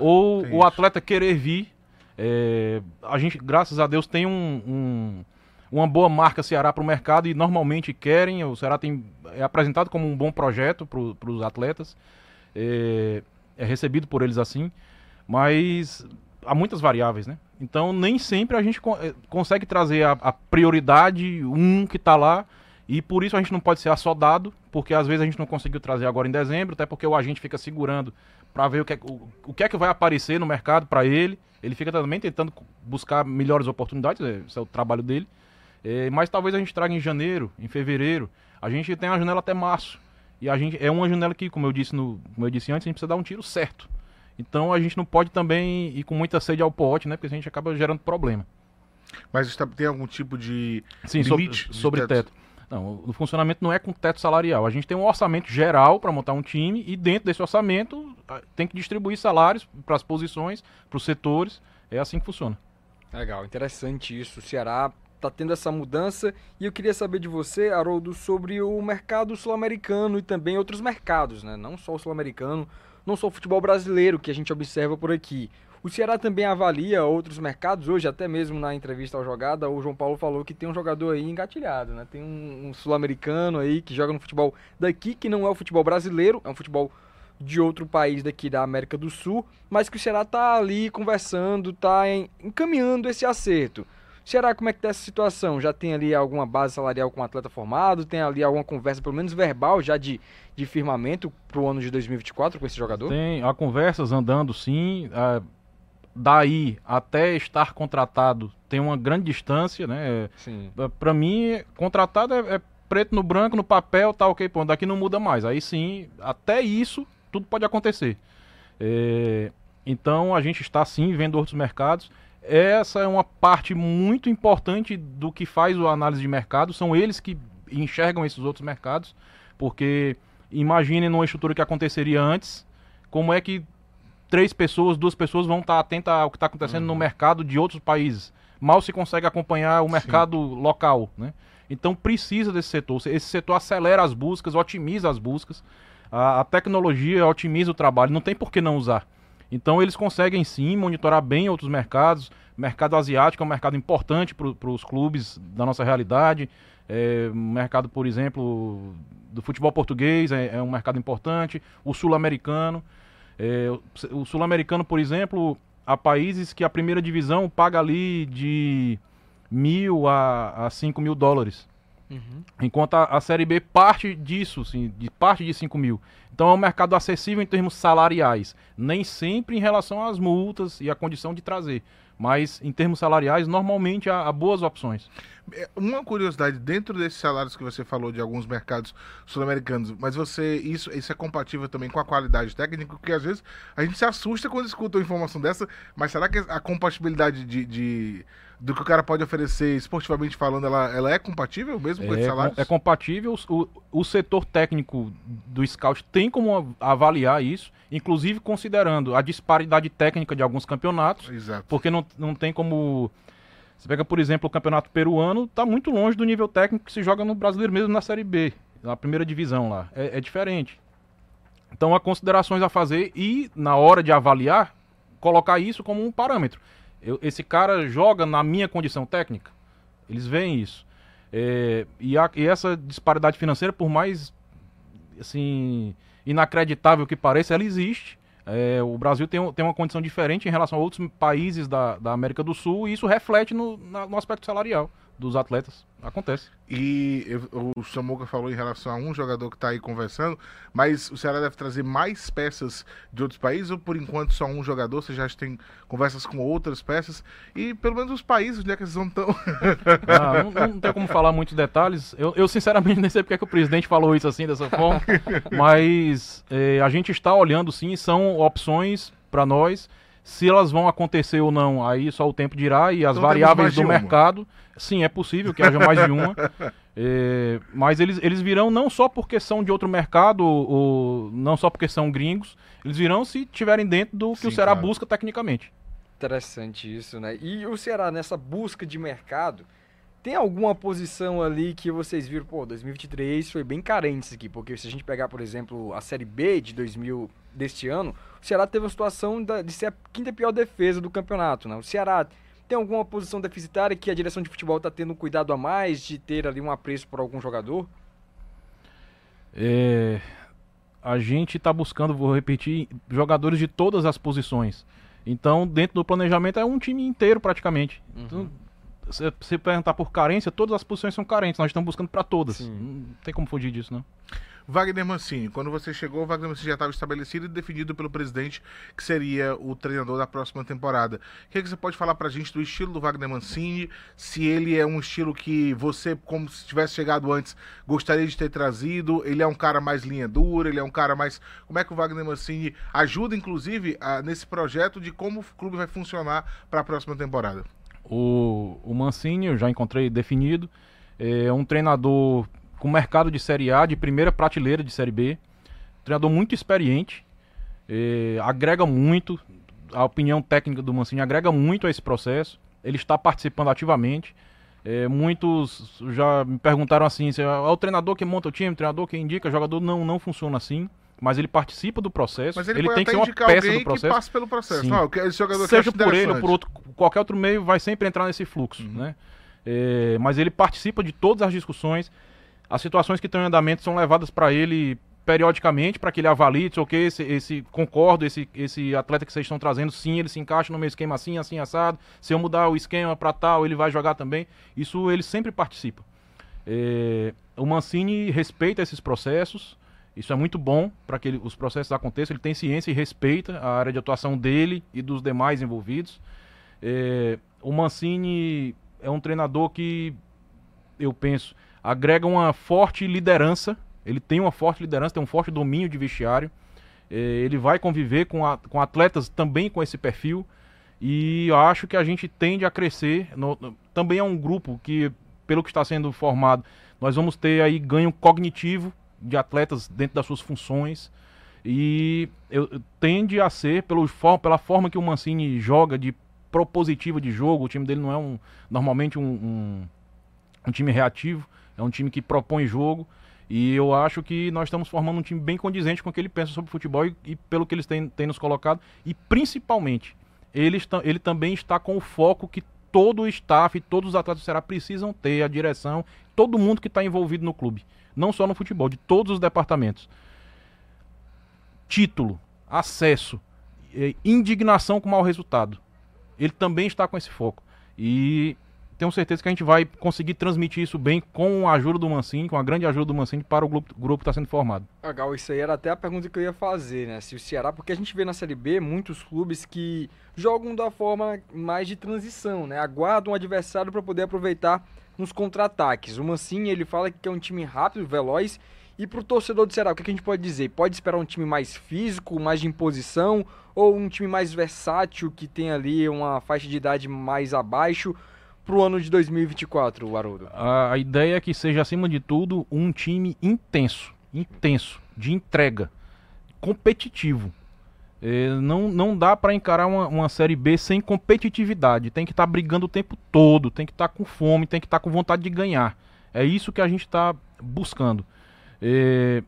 ou tem o atleta querer vir. É, a gente, graças a Deus, tem um, um uma boa marca Ceará para o mercado e normalmente querem. O Ceará tem, é apresentado como um bom projeto para os atletas, é, é, recebido por eles assim, mas há muitas variáveis, né? Então nem sempre a gente é, consegue trazer a, a prioridade, um que está lá, e por isso a gente não pode ser assodado, porque às vezes a gente não conseguiu trazer agora em dezembro, até porque o agente fica segurando para ver o que, é, o, o que é que vai aparecer no mercado para ele. Ele fica também tentando buscar melhores oportunidades, é, esse é o trabalho dele. É, mas talvez a gente traga em janeiro, em fevereiro. A gente tem uma janela até março. E a gente é uma janela que, como eu disse no, como eu disse antes, a gente precisa dar um tiro certo. Então a gente não pode também ir com muita sede ao pote, né? Porque a gente acaba gerando problema. Mas tem algum tipo de Sim, limite sobre, sobre teto? teto. Não, o funcionamento não é com teto salarial. A gente tem um orçamento geral para montar um time e dentro desse orçamento tem que distribuir salários para as posições, para os setores, É assim que funciona. Legal, interessante isso. O Ceará está tendo essa mudança e eu queria saber de você, Haroldo, sobre o mercado sul-americano e também outros mercados, né? Não só o sul-americano, não só o futebol brasileiro que a gente observa por aqui. O Ceará também avalia outros mercados. Hoje, até mesmo na entrevista ao Jogada, o João Paulo falou que tem um jogador aí engatilhado, né? Tem um, um sul-americano aí que joga no futebol daqui, que não é o futebol brasileiro, é um futebol de outro país daqui da América do Sul, mas que o Ceará tá ali conversando, tá encaminhando esse acerto. Ceará, como é que tá essa situação? Já tem ali alguma base salarial com um atleta formado? Tem ali alguma conversa, pelo menos verbal, já de, de firmamento para o ano de 2024 com esse jogador? Tem, há conversas andando sim. É, daí até estar contratado tem uma grande distância, né? É, para mim, contratado é, é, preto no branco, no papel, tá ok, pô, daqui não muda mais. Aí sim, até isso tudo pode acontecer. É, então a gente está sim vendo outros mercados. Essa é uma parte muito importante do que faz o análise de mercado. São eles que enxergam esses outros mercados, porque imaginem numa estrutura que aconteceria antes, como é que três pessoas, duas pessoas vão estar atentas ao que está acontecendo uhum. no mercado de outros países. Mal se consegue acompanhar o mercado Sim. local, né? Então precisa desse setor. Esse setor acelera as buscas, otimiza as buscas. A, a tecnologia otimiza o trabalho, não tem por que não usar. Então eles conseguem sim monitorar bem outros mercados. mercado asiático é um mercado importante para os clubes da nossa realidade. É, mercado, por exemplo, do futebol português é, é um mercado importante. O sul-americano. É, o sul-americano, por exemplo, há países que a primeira divisão paga ali de mil a, a cinco mil dólares. Uhum. Enquanto a, a, Série B parte disso, de parte de 5 mil. Então é um mercado acessível em termos salariais. Nem sempre em relação às multas e a condição de trazer. Mas em termos salariais, normalmente há, há boas opções. É, uma curiosidade, dentro desses salários que você falou de alguns mercados sul-americanos, mas você isso, isso é compatível também com a qualidade técnica, porque às vezes a gente se assusta quando escuta uma informação dessa, mas será que a compatibilidade de, de do que o cara pode oferecer esportivamente falando, ela, ela é compatível mesmo com é, esses salários? É compatível. O, o setor técnico do scout tem como avaliar isso, inclusive considerando a disparidade técnica de alguns campeonatos. Exato. Porque não, não tem como. Você pega, por exemplo, o campeonato peruano, está muito longe do nível técnico que se joga no brasileiro mesmo na Série B, na primeira divisão lá. É, é diferente. Então há considerações a fazer e, na hora de avaliar, colocar isso como um parâmetro. Eu, esse cara joga na minha condição técnica. Eles veem isso. É, e, a, e, essa disparidade financeira, por mais assim inacreditável que pareça, ela existe. É, o Brasil tem, tem uma condição diferente em relação a outros países da, da América do Sul e isso reflete no, na, no aspecto salarial dos atletas. Acontece. E eu, o Samuca falou em relação a um jogador que está aí conversando, mas o Ceará deve trazer mais peças de outros países ou por enquanto só um jogador? Você já tem conversas com outras peças? E pelo menos os países onde é que eles vão tão. ah, não, não, tem como falar muitos detalhes. Eu, eu sinceramente (laughs) nem sei porque é que o presidente falou isso assim, dessa forma. (laughs) mas é, a gente está olhando sim, são opções para nós. Se elas vão acontecer ou não, aí só o tempo dirá e as então, variáveis do mercado. Sim, é possível que haja mais de uma. (laughs) É, mas eles, eles virão não só porque são de outro mercado, ou, não só porque são gringos, eles virão se tiverem dentro do que Sim, o Ceará claro. busca tecnicamente. Interessante isso, né? E o Ceará, nessa busca de mercado, tem alguma posição ali que vocês viram, pô, 2023 foi bem carente isso aqui, porque se a gente pegar, por exemplo, a Série B de 2000 deste ano, o Ceará teve a situação de ser a quinta pior defesa do campeonato, né? O Ceará tem alguma posição deficitária que a direção de futebol está tendo um cuidado a mais de ter ali um apreço por algum jogador? É, a gente está buscando, vou repetir, jogadores de todas as posições. Então, dentro do planejamento é um time inteiro praticamente. Uhum. Então, se você perguntar por carência, todas as posições são carentes. Nós estamos buscando para todas. Sim. Não tem como fugir disso, não. Wagner Mancini, quando você chegou, o Wagner Mancini já estava estabelecido e definido pelo presidente que seria o treinador da próxima temporada. O que, é que você pode falar para a gente do estilo do Wagner Mancini? Se ele é um estilo que você, como se tivesse chegado antes, gostaria de ter trazido? Ele é um cara mais linha dura? Ele é um cara mais. Como é que o Wagner Mancini ajuda, inclusive, a, nesse projeto de como o clube vai funcionar para a próxima temporada? O, o Mancini, eu já encontrei definido, é um treinador com mercado de Série A, de primeira prateleira de Série B. Treinador muito experiente, eh, agrega muito. a opinião técnica do Mancini agrega muito a esse processo. Ele está participando ativamente. É, muitos já me perguntaram assim: se é o treinador que monta o time, o treinador que indica, o jogador não, não funciona assim. Mas ele participa do processo. Mas ele, ele tem que ser uma peça do processo. que passe pelo processo. Não, esse jogador Seja por ele ou por outro, qualquer outro meio, vai sempre entrar nesse fluxo. Uhum. Né? É, mas ele participa de todas as discussões. As situações que estão em andamento são levadas para ele periodicamente para que ele avalie, ok, esse, esse concordo, esse, esse atleta que vocês estão trazendo, sim, ele se encaixa no meu esquema assim, assim, assado. Se eu mudar o esquema para tal, ele vai jogar também. Isso ele sempre participa. É, o Mancini respeita esses processos. Isso é muito bom para que ele, os processos aconteçam. Ele tem ciência e respeita a área de atuação dele e dos demais envolvidos. É, o Mancini é um treinador que, eu penso, agrega uma forte liderança ele tem uma forte liderança, tem um forte domínio de vestiário. É, ele vai conviver com, a, com atletas também com esse perfil. E acho que a gente tende a crescer. No, no, também é um grupo que, pelo que está sendo formado, nós vamos ter aí ganho cognitivo de atletas dentro das suas funções. E eu, tende a ser, pelo, pela forma que o Mancini joga, de propositiva de jogo, o time dele não é um normalmente um, um, um time reativo, é um time que propõe jogo. E eu acho que nós estamos formando um time bem condizente com o que ele pensa sobre futebol e, e pelo que eles têm, têm, nos colocado. E principalmente, ele, ele também está com o foco que todo o staff, todos os atletas do Ceará precisam ter, a direção, todo mundo que está envolvido no clube. Não só no futebol, de todos os departamentos. Título, acesso, indignação com o mau resultado. Ele também está com esse foco. E tenho certeza que a gente vai conseguir transmitir isso bem com a ajuda do Mancini, com a grande ajuda do Mancini para o grupo, grupo que está sendo formado. Legal, isso aí era até a pergunta que eu ia fazer, né? Se o Ceará, porque a gente vê na Série B muitos clubes que jogam da forma mais de transição, né? Aguardam o adversário para poder aproveitar nos contra-ataques. O Mancini, ele fala que é um time rápido, veloz, e para o torcedor do Ceará, o que a gente pode dizer? Pode esperar um time mais físico, mais de imposição, ou um time mais versátil, que tem ali uma faixa de idade mais abaixo? Para o ano de 2024, Haroldo? A, a ideia é que seja, acima de tudo, um time intenso, intenso, de entrega, competitivo. É, não, não dá para encarar uma, uma, Série B sem competitividade. Tem que estar tá brigando o tempo todo, tem que estar tá com fome, tem que estar tá com vontade de ganhar. É isso que a gente está buscando. É,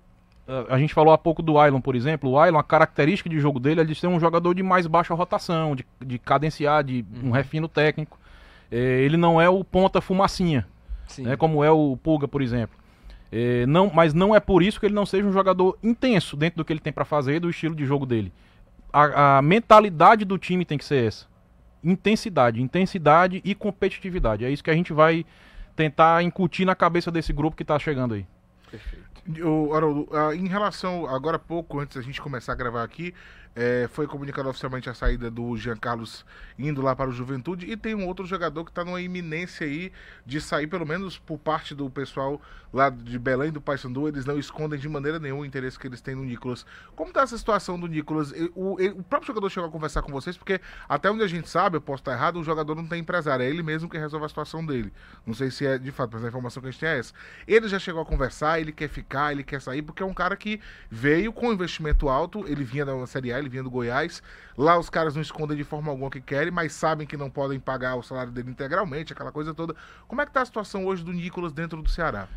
a gente falou há pouco do Ailon, por exemplo. O Ailon, a característica de jogo dele é de ser um jogador de mais baixa rotação, de, de cadenciar, de um uhum. refino técnico ele não é o ponta fumacinha, né, como é o Pulga, por exemplo. É, não, mas não é por isso que ele não seja um jogador intenso dentro do que ele tem para fazer, do estilo de jogo dele. A, a, mentalidade do time tem que ser essa: intensidade, intensidade e competitividade. É isso que a gente vai tentar incutir na cabeça desse grupo que está chegando aí. Perfeito. O, Haroldo, ah, em relação, agora há pouco, antes da gente começar a gravar aqui, é, foi comunicado oficialmente a saída do Jean Carlos indo lá para o Juventude. E tem um outro jogador que está numa iminência aí de sair, pelo menos por parte do pessoal lá de Belém, do Paysandu. Eles não escondem de maneira nenhuma o interesse que eles têm no Nicolas. Como está essa situação do Nicolas? O, o, próprio jogador chegou a conversar com vocês, porque até onde a gente sabe, eu posso estar errado, o jogador não tem empresário. É ele mesmo que resolve a situação dele. Não sei se é de fato, mas a informação que a gente tem é essa. Ele já chegou a conversar, ele quer ficar, ele quer sair, porque é um cara que veio com investimento alto, ele vinha da Série A, ele vinha do Goiás. Lá os caras não escondem de forma alguma que querem, mas sabem que não podem pagar o salário dele integralmente, aquela coisa toda. Como é que está a situação hoje do Nicolas dentro do Ceará?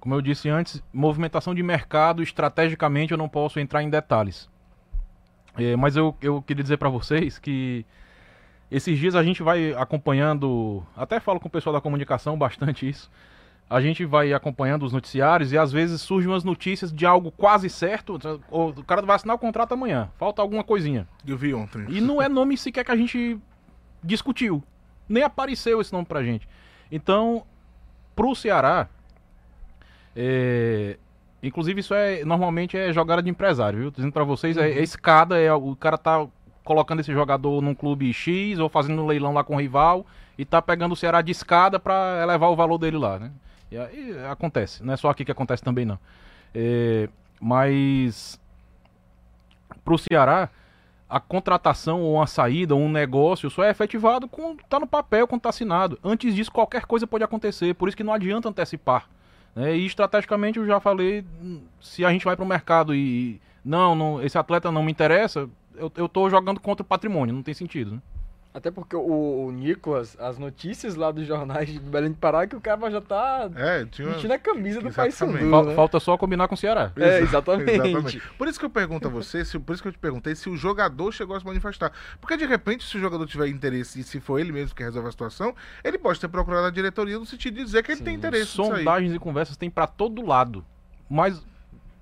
Como eu disse antes, movimentação de mercado, estrategicamente eu não posso entrar em detalhes. É, mas eu, eu queria dizer para vocês que esses dias a gente vai acompanhando, até falo com o pessoal da comunicação bastante isso, a gente vai acompanhando os noticiários e às vezes surgem umas notícias de algo quase certo. O cara vai assinar o contrato amanhã, falta alguma coisinha. Eu vi ontem. E não é nome sequer que a gente discutiu. Nem apareceu esse nome pra gente. Então, pro Ceará, é... inclusive isso é normalmente é jogada de empresário, viu? Dizendo para vocês, é, uhum. é, escada, é o cara tá colocando esse jogador num clube X ou fazendo um leilão lá com o rival e tá pegando o Ceará de escada para elevar o valor dele lá, né? E aí acontece, não é só aqui que acontece também não. É, mas para o Ceará, a contratação ou uma saída ou um negócio só é efetivado quando está no papel, quando está assinado. Antes disso, qualquer coisa pode acontecer, por isso que não adianta antecipar. Né? E estrategicamente eu já falei, se a gente vai para o mercado e não, não, esse atleta não me interessa, eu, eu tô jogando contra o patrimônio, não tem sentido, né? Até porque o, o Nicolas, as notícias lá dos jornais de Belém do Pará, que o cara já tá É, tinha. vestindo a camisa do Exatamente. Paysandu, Fal- né? Falta só combinar com o Ceará. É, Exa- exatamente. Por isso que eu pergunto a você, se, por isso que eu te perguntei se o jogador chegou a se manifestar. Porque de repente, se o jogador tiver interesse e se for ele mesmo que resolve a situação, ele pode ter procurado a diretoria no sentido de dizer que ele Sim. tem interesse nisso aí. Sondagens e conversas tem pra todo lado. Mas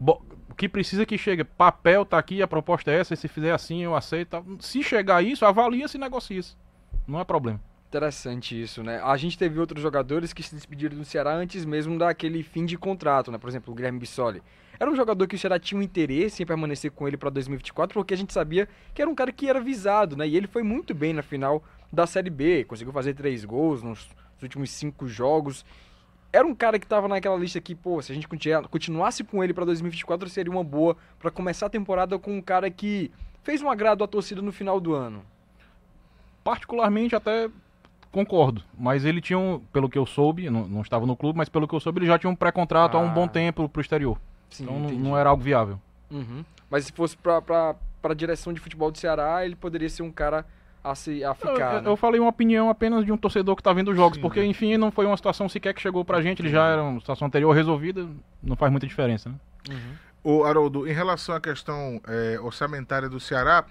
bo- o que precisa que chegue. Papel tá aqui, a proposta é essa, se fizer assim eu aceito. Se chegar isso, avalia se negocia. Não é problema. Interessante isso, né? A gente teve outros jogadores que se despediram do Ceará antes mesmo daquele fim de contrato, né? Por exemplo, o Guilherme Bissoli. Era um jogador que o Ceará tinha um interesse em permanecer com ele para 2024, porque a gente sabia que era um cara que era visado, né? E ele foi muito bem na final da Série B, conseguiu fazer três gols nos últimos cinco jogos. Era um cara que estava naquela lista que, pô, se a gente continua- continuasse com ele para 2024, seria uma boa para começar a temporada com um cara que fez um agrado à torcida no final do ano. Particularmente até concordo. Mas ele tinha, um, pelo que eu soube, não, não estava no clube, mas pelo que eu soube, ele já tinha um pré-contrato há um Ah. bom tempo pro exterior. Sim, Então não, entendi. não era algo viável. Uhum. Mas se fosse pra, pra, pra direção de futebol do Ceará, ele poderia ser um cara a, se, a ficar. eu, né? eu falei uma opinião apenas de um torcedor que tá vendo os jogos, Sim, porque né? enfim, não foi uma situação sequer que chegou pra gente, ele já era uma situação anterior resolvida, não faz muita diferença, né? Uhum. O Haroldo, em relação à questão é, orçamentária do Ceará,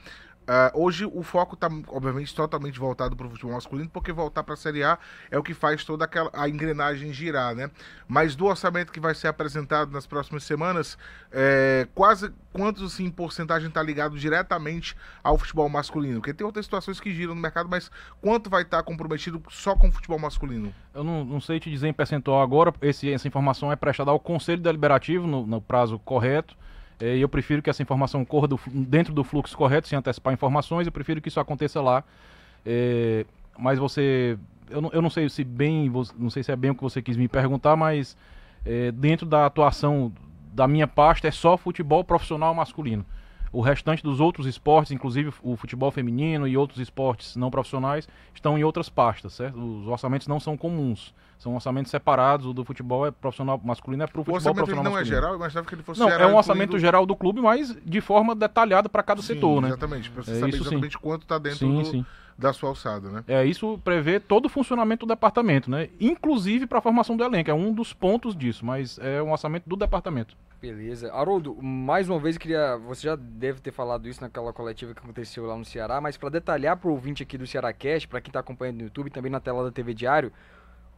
ah, hoje o foco está, obviamente, totalmente voltado para o futebol masculino, porque voltar para a Série A é o que faz toda aquela, a engrenagem girar, né? Mas do orçamento que vai ser apresentado nas próximas semanas, é, quase quantos, assim, em porcentagem está ligado diretamente ao futebol masculino? Porque tem outras situações que giram no mercado, mas quanto vai estar comprometido só com o futebol masculino? Eu não, não sei te dizer em percentual agora, esse, essa informação é prestada ao Conselho Deliberativo no, no prazo correto. Eh, E eu prefiro que essa informação corra do dentro do fluxo correto, sem antecipar informações. Eu prefiro que isso aconteça lá. Eh, mas você. Eu não, eu não sei se bem. Não sei se é bem o que você quis me perguntar, mas eh, dentro da atuação da minha pasta é só futebol profissional masculino. O restante dos outros esportes, inclusive o futebol feminino e outros esportes não profissionais, estão em outras pastas, certo? Os orçamentos não são comuns, são orçamentos separados. O do futebol é profissional masculino é para o futebol orçamento profissional não é masculino. geral, eu imaginava que ele fosse Não, geral, é um orçamento incluindo- geral do clube, mas de forma detalhada para cada Sim, setor, né? Exatamente, para você É, saber isso sim. exatamente quanto está dentro Sim, do- sim. da sua alçada, né? É, isso prevê todo o funcionamento do departamento, né? Inclusive para a formação do elenco, é um dos pontos disso, mas é um orçamento do departamento. Beleza. Haroldo, mais uma vez queria. Você já deve ter falado isso naquela coletiva que aconteceu lá no Ceará, mas para detalhar para o ouvinte aqui do Ceará Cast, para quem está acompanhando no YouTube também na tela da TV Diário,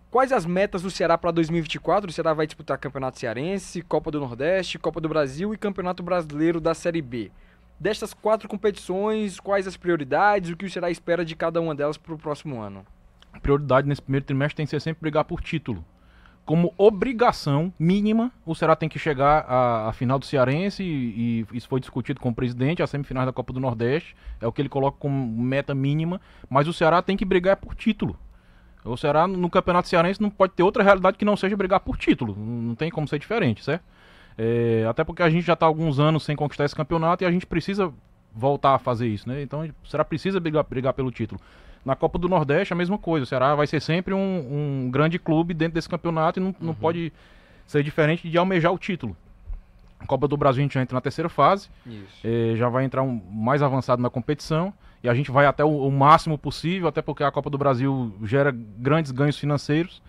quais as metas do Ceará para 2024? O Ceará vai disputar Campeonato Cearense, Copa do Nordeste, Copa do Brasil e Campeonato Brasileiro da Série B. Destas quatro competições, quais as prioridades, o que o Ceará espera de cada uma delas para o próximo ano? A prioridade nesse primeiro trimestre tem que ser sempre brigar por título. Como obrigação mínima, o Ceará tem que chegar à, à final do Cearense, e, e isso foi discutido com o presidente, a semifinais da Copa do Nordeste, é o que ele coloca como meta mínima, mas o Ceará tem que brigar por título. O Ceará no Campeonato Cearense não pode ter outra realidade que não seja brigar por título, não tem como ser diferente, certo? É, até porque a gente já está alguns anos sem conquistar esse campeonato e a gente precisa voltar a fazer isso, né? Então o Ceará precisa brigar, brigar pelo título. Na Copa do Nordeste, a mesma coisa. O Ceará vai ser sempre um, um grande clube dentro desse campeonato e não, não pode ser diferente de almejar o título. A Copa do Brasil a gente já entra na terceira fase, eh, já vai entrar um, mais avançado na competição e a gente vai até o, o máximo possível, até porque a Copa do Brasil gera grandes ganhos financeiros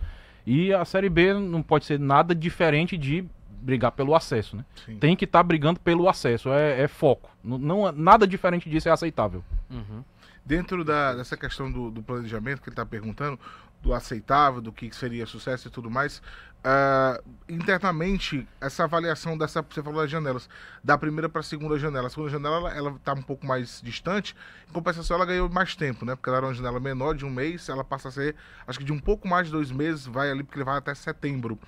e a Série B não pode ser nada diferente de brigar pelo acesso, né? Sim. Tem que estar brigando pelo acesso, é, é foco. Não, não- nada diferente disso é aceitável. Uhum. Dentro da- dessa questão do, do planejamento que ele está perguntando, do aceitável, do que seria sucesso e tudo mais, ah, internamente, essa avaliação dessa, você falou das janelas, da primeira para a segunda janela. A segunda janela, ela, ela tá um pouco mais distante, em compensação, ela ganhou mais tempo, né? Porque ela era uma janela menor, de um mês, ela passa a ser, acho que de um pouco mais de dois meses, vai ali, porque ele vai até setembro.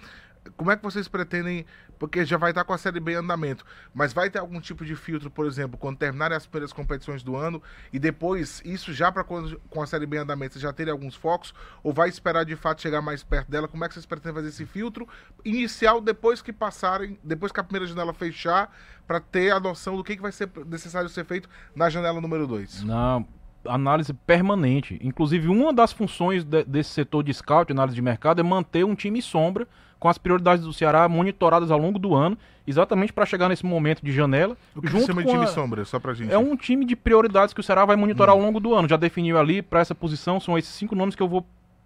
Como é que vocês pretendem, porque já vai estar com a Série B em andamento, mas vai ter algum tipo de filtro, por exemplo, quando terminarem as primeiras competições do ano e depois, isso já para com a Série B em andamento, já terem alguns focos, ou vai esperar de fato chegar mais perto dela? Como é que vocês pretendem fazer esse filtro inicial depois que passarem, depois que a primeira janela fechar, para ter a noção do que, que vai ser necessário ser feito na janela número 2? Na análise permanente. Inclusive, uma das funções de- desse setor de scout, análise de mercado, é manter um time sombra com as prioridades do Ceará monitoradas ao longo do ano, exatamente para chegar nesse momento de janela. O que junto chama de time a- sombra, só pra gente. É um time de prioridades que o Ceará vai monitorar ao longo do ano. Já definiu ali para essa posição, são esses cinco nomes que eu vou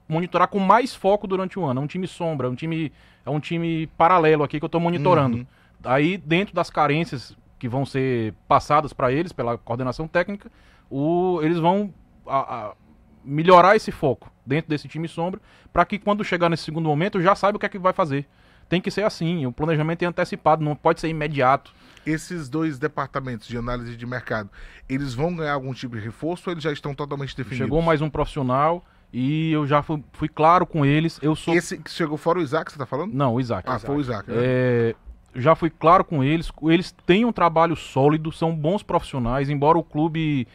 monitorar com mais foco durante o ano. É um time sombra, é um time, é um time paralelo aqui que eu estou monitorando. Uhum. Aí, dentro das carências que vão ser passadas para eles pela coordenação técnica, o, eles vão a- a melhorar esse foco dentro desse time sombra, para que quando chegar nesse segundo momento já saiba o que é que vai fazer. Tem que ser assim, o planejamento é antecipado, não pode ser imediato. Esses dois departamentos de análise de mercado, eles vão ganhar algum tipo de reforço ou eles já estão totalmente definidos? Chegou mais um profissional e eu já fui, fui claro com eles. Eu sou. Esse que chegou fora o Isaac, você tá falando? Não, o Isaac. Ah, foi o Isaac. né? É, já fui claro com eles. Eles têm um trabalho sólido, são bons profissionais, embora o clube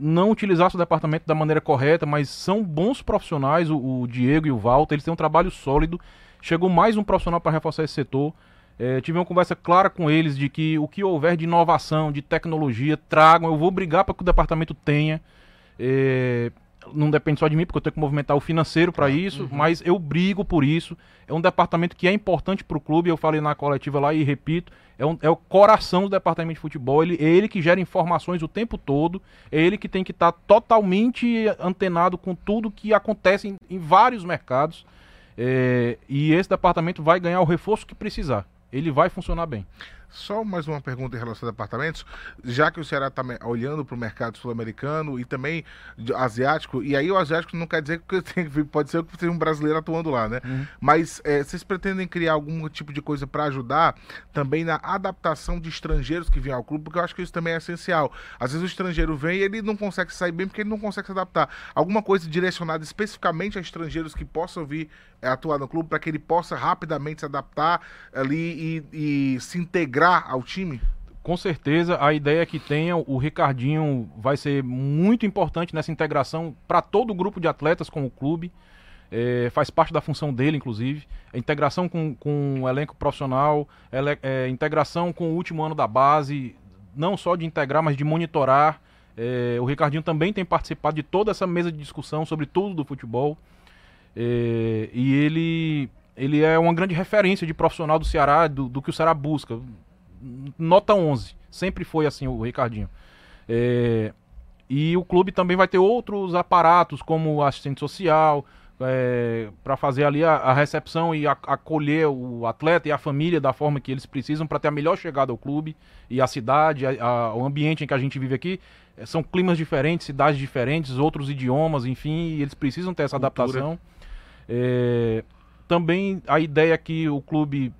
não utilizasse o departamento da maneira correta, mas são bons profissionais, o, o Diego e o Walter, eles têm um trabalho sólido. Chegou mais um profissional para reforçar esse setor. É, tive uma conversa clara com eles de que o que houver de inovação, de tecnologia, tragam. Eu vou brigar para que o departamento tenha. É, não depende só de mim, porque eu tenho que movimentar o financeiro para isso, mas eu brigo por isso. É um departamento que é importante para o clube. Eu falei na coletiva lá e repito: é, um- é o coração do departamento de futebol. Ele, é ele que gera informações o tempo todo. É ele que tem que estar totalmente antenado com tudo que acontece em, em vários mercados. É, e esse departamento vai ganhar o reforço que precisar. Ele vai funcionar bem. Só mais uma pergunta em relação a departamentos, já que o Ceará está olhando para o mercado sul-americano e também asiático, e aí o asiático não quer dizer que tem, pode ser que seja um brasileiro atuando lá, né? Mas é, vocês pretendem criar algum tipo de coisa para ajudar também na adaptação de estrangeiros que vêm ao clube, porque eu acho que isso também é essencial. Às vezes o estrangeiro vem e ele não consegue sair bem porque ele não consegue se adaptar. Alguma coisa direcionada especificamente a estrangeiros que possam vir é, atuar no clube para que ele possa rapidamente se adaptar ali e, e se integrar ao time? Com certeza, a ideia é que tenha, o Ricardinho vai ser muito importante nessa integração para todo o grupo de atletas com o clube. É, faz parte da função dele, inclusive. A integração com, com o elenco profissional, ele- é, integração com o último ano da base, não só de integrar, mas de monitorar. É, o Ricardinho também tem participado de toda essa mesa de discussão sobre tudo do futebol. É, e ele, ele é uma grande referência de profissional do Ceará, do, do que o Ceará busca. Nota 11. Sempre foi assim o Ricardinho. É, e o clube também vai ter outros aparatos, como assistente social, para fazer ali a, a recepção e a- acolher o atleta e a família da forma que eles precisam para ter a melhor chegada ao clube e à cidade, a- o ambiente em que a gente vive aqui. eh, São climas diferentes, cidades diferentes, outros idiomas, enfim, e eles precisam ter essa Cultura. adaptação. É, também a ideia é que o clube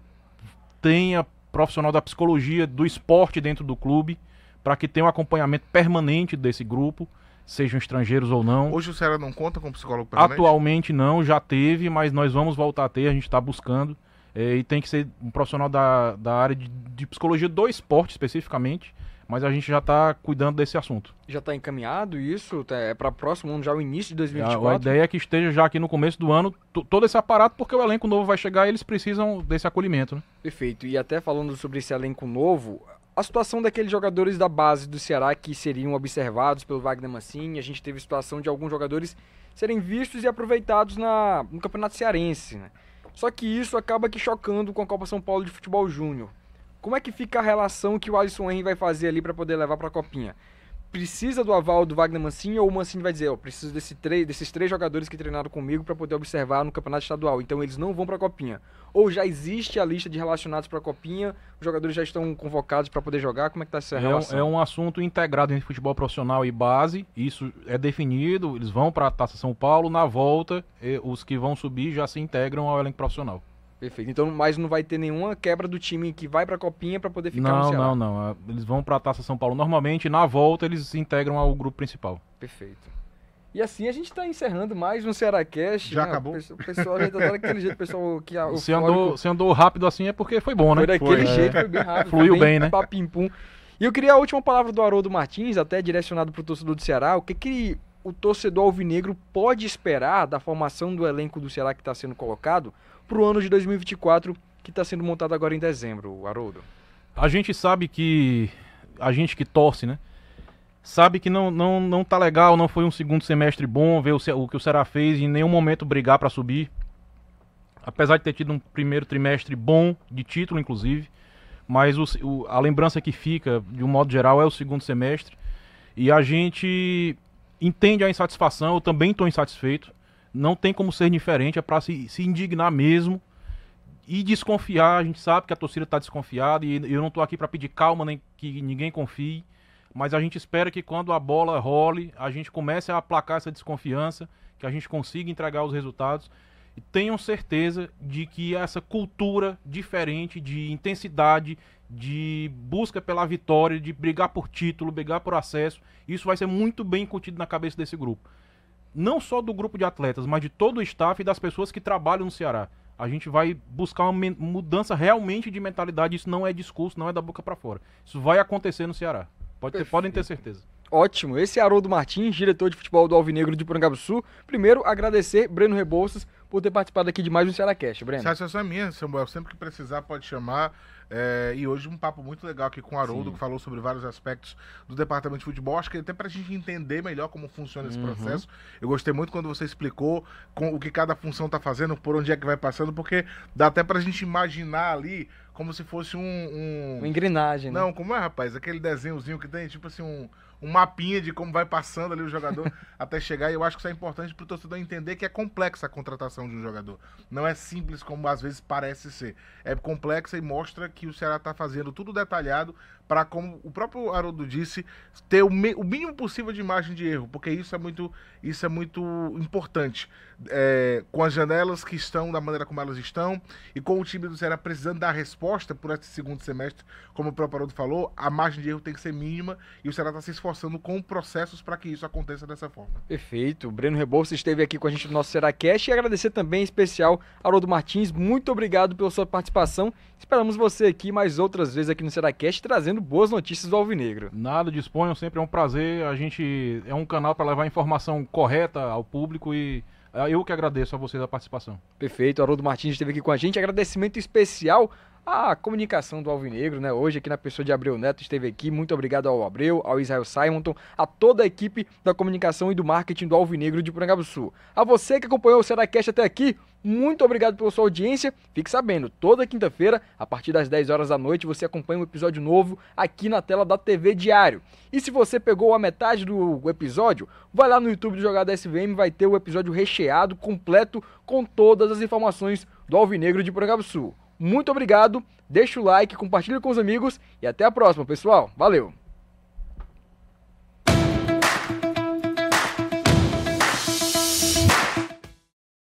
tenha profissional da psicologia, do esporte dentro do clube, para que tenha um acompanhamento permanente desse grupo, sejam estrangeiros ou não. Hoje o Ceará não conta com psicólogo permanente? Atualmente não, já teve, mas nós vamos voltar a ter, a gente está buscando. É, e tem que ser um profissional da, da área de, de psicologia do esporte especificamente, mas a gente já está cuidando desse assunto. Já tá encaminhado isso? Tá- É para próximo ano, já o início de A, a 2024? ideia é que esteja já aqui no começo do ano to- todo esse aparato, porque o elenco novo vai chegar e eles precisam desse acolhimento. Né? Perfeito. E até falando sobre esse elenco novo, a situação daqueles jogadores da base do Ceará que seriam observados pelo Wagner Mancini, a gente teve a situação de alguns jogadores serem vistos e aproveitados na, no Campeonato Cearense, né? Só que isso acaba que chocando com a Copa São Paulo de Futebol Júnior. Como é que fica a relação que o Alisson Henry vai fazer ali para poder levar para a Copinha? Precisa do aval do Wagner Mancini ou o Mancini vai dizer, ó, preciso desse desses três jogadores que treinaram comigo para poder observar no Campeonato Estadual, então eles não vão para a Copinha? Ou já existe a lista de relacionados para a Copinha, os jogadores já estão convocados para poder jogar, como é que tá essa É, relação? um- é um assunto integrado entre futebol profissional e base, isso é definido, eles vão para a Taça São Paulo, na volta, os que vão subir já se integram ao elenco profissional. Perfeito. Então, mas não vai ter nenhuma quebra do time que vai para a Copinha para poder ficar no Não, Ceará. não, não. ah, Eles vão para a Taça São Paulo normalmente, na volta eles se integram ao grupo principal. Perfeito. E assim a gente está encerrando mais um Cearacast. Já né? acabou? O pessoal- já tá daquele jeito, o pessoal que a- Se eufórico andou, se andou rápido assim é porque foi bom, né? foi daquele Foi. jeito, foi bem rápido. Fluiu foi bem, né? Papim-pum. E eu queria a última palavra do Haroldo Martins, até direcionado para o torcedor do Ceará. O que, que o torcedor alvinegro pode esperar da formação do elenco do Ceará que está sendo colocado para o ano de 2024, que está sendo montado agora em dezembro, Haroldo? A gente sabe que. A gente que torce, né? Sabe que não, não, não tá legal, não foi um segundo semestre bom ver o, o que o Ceará fez em nenhum momento brigar para subir. apesar de ter tido um primeiro trimestre bom, de título inclusive, mas o, o, a lembrança que fica, de um modo geral, é o segundo semestre. E a gente entende a insatisfação, eu também estou insatisfeito. Não tem como ser diferente, é para se, se indignar mesmo e desconfiar. A gente sabe que a torcida está desconfiada e eu não estou aqui para pedir calma nem que ninguém confie, mas a gente espera que quando a bola role, a gente comece a aplacar essa desconfiança, que a gente consiga entregar os resultados e tenham certeza de que essa cultura diferente de intensidade, de busca pela vitória, de brigar por título, brigar por acesso, isso vai ser muito bem incutido na cabeça desse grupo. Não só do grupo de atletas, mas de todo o staff e das pessoas que trabalham no Ceará. A gente vai buscar uma mudança realmente de mentalidade. Isso não é discurso, não é da boca para fora. Isso vai acontecer no Ceará. Pode ter, podem ter certeza. Ótimo. Esse é Haroldo Martins, diretor de futebol do Alvinegro de Sul. Primeiro, agradecer Breno Rebouças por ter participado aqui de mais um Cearacast, Breno. Satisfação é minha, Samuel. Sempre que precisar, pode chamar. É, e hoje um papo muito legal aqui com o Haroldo, Sim. que falou sobre vários aspectos do departamento de futebol. Acho que até para a gente entender melhor como funciona esse uhum. processo. Eu gostei muito quando você explicou com, o que cada função está fazendo, por onde é que vai passando, porque dá até para a gente imaginar ali como se fosse um. um... Uma engrenagem. Né? Não, como é, rapaz? Aquele desenhozinho que tem, tipo assim, um um mapinha de como vai passando ali o jogador (laughs) até chegar. E eu acho que isso é importante para o torcedor entender que é complexa a contratação de um jogador. Não é simples como às vezes parece ser. É complexa e mostra que o Ceará está fazendo tudo detalhado para, como o próprio Haroldo disse, ter o, o, mínimo possível de margem de erro, porque isso é muito, isso é muito importante. É, com as janelas que estão da maneira como elas estão e com o time do Ceará precisando dar resposta por esse segundo semestre, como o próprio Haroldo falou, a margem de erro tem que ser mínima e o Ceará está se esforçando com processos para que isso aconteça dessa forma. Perfeito. O Breno Rebouça esteve aqui com a gente no nosso Cash e agradecer também em especial Haroldo Martins. Muito obrigado pela sua participação. Esperamos você aqui mais outras vezes aqui no Cash trazendo trazendo boas notícias do Alvinegro. Nada, disponham, sempre é um prazer. A gente é um canal para levar informação correta ao público e é, eu que agradeço a vocês a participação. Perfeito, Haroldo Martins esteve aqui com a gente. Agradecimento especial à comunicação do Alvinegro, né? Hoje aqui na pessoa de Abreu Neto esteve aqui. Muito obrigado ao Abreu, ao Israel Simonton, a toda a equipe da comunicação e do marketing do Alvinegro de Sul. A você que acompanhou o Seracast até aqui, muito obrigado pela sua audiência. Fique sabendo, toda quinta-feira, a partir das 10 horas da noite, você acompanha um episódio novo aqui na tela da TV Diário. E se você pegou a metade do episódio, vai lá no YouTube do Jogada SVM, vai ter o episódio recheado, completo, com todas as informações do Alvinegro de Sul. Muito obrigado, deixa o like, compartilha com os amigos e até a próxima, pessoal. Valeu!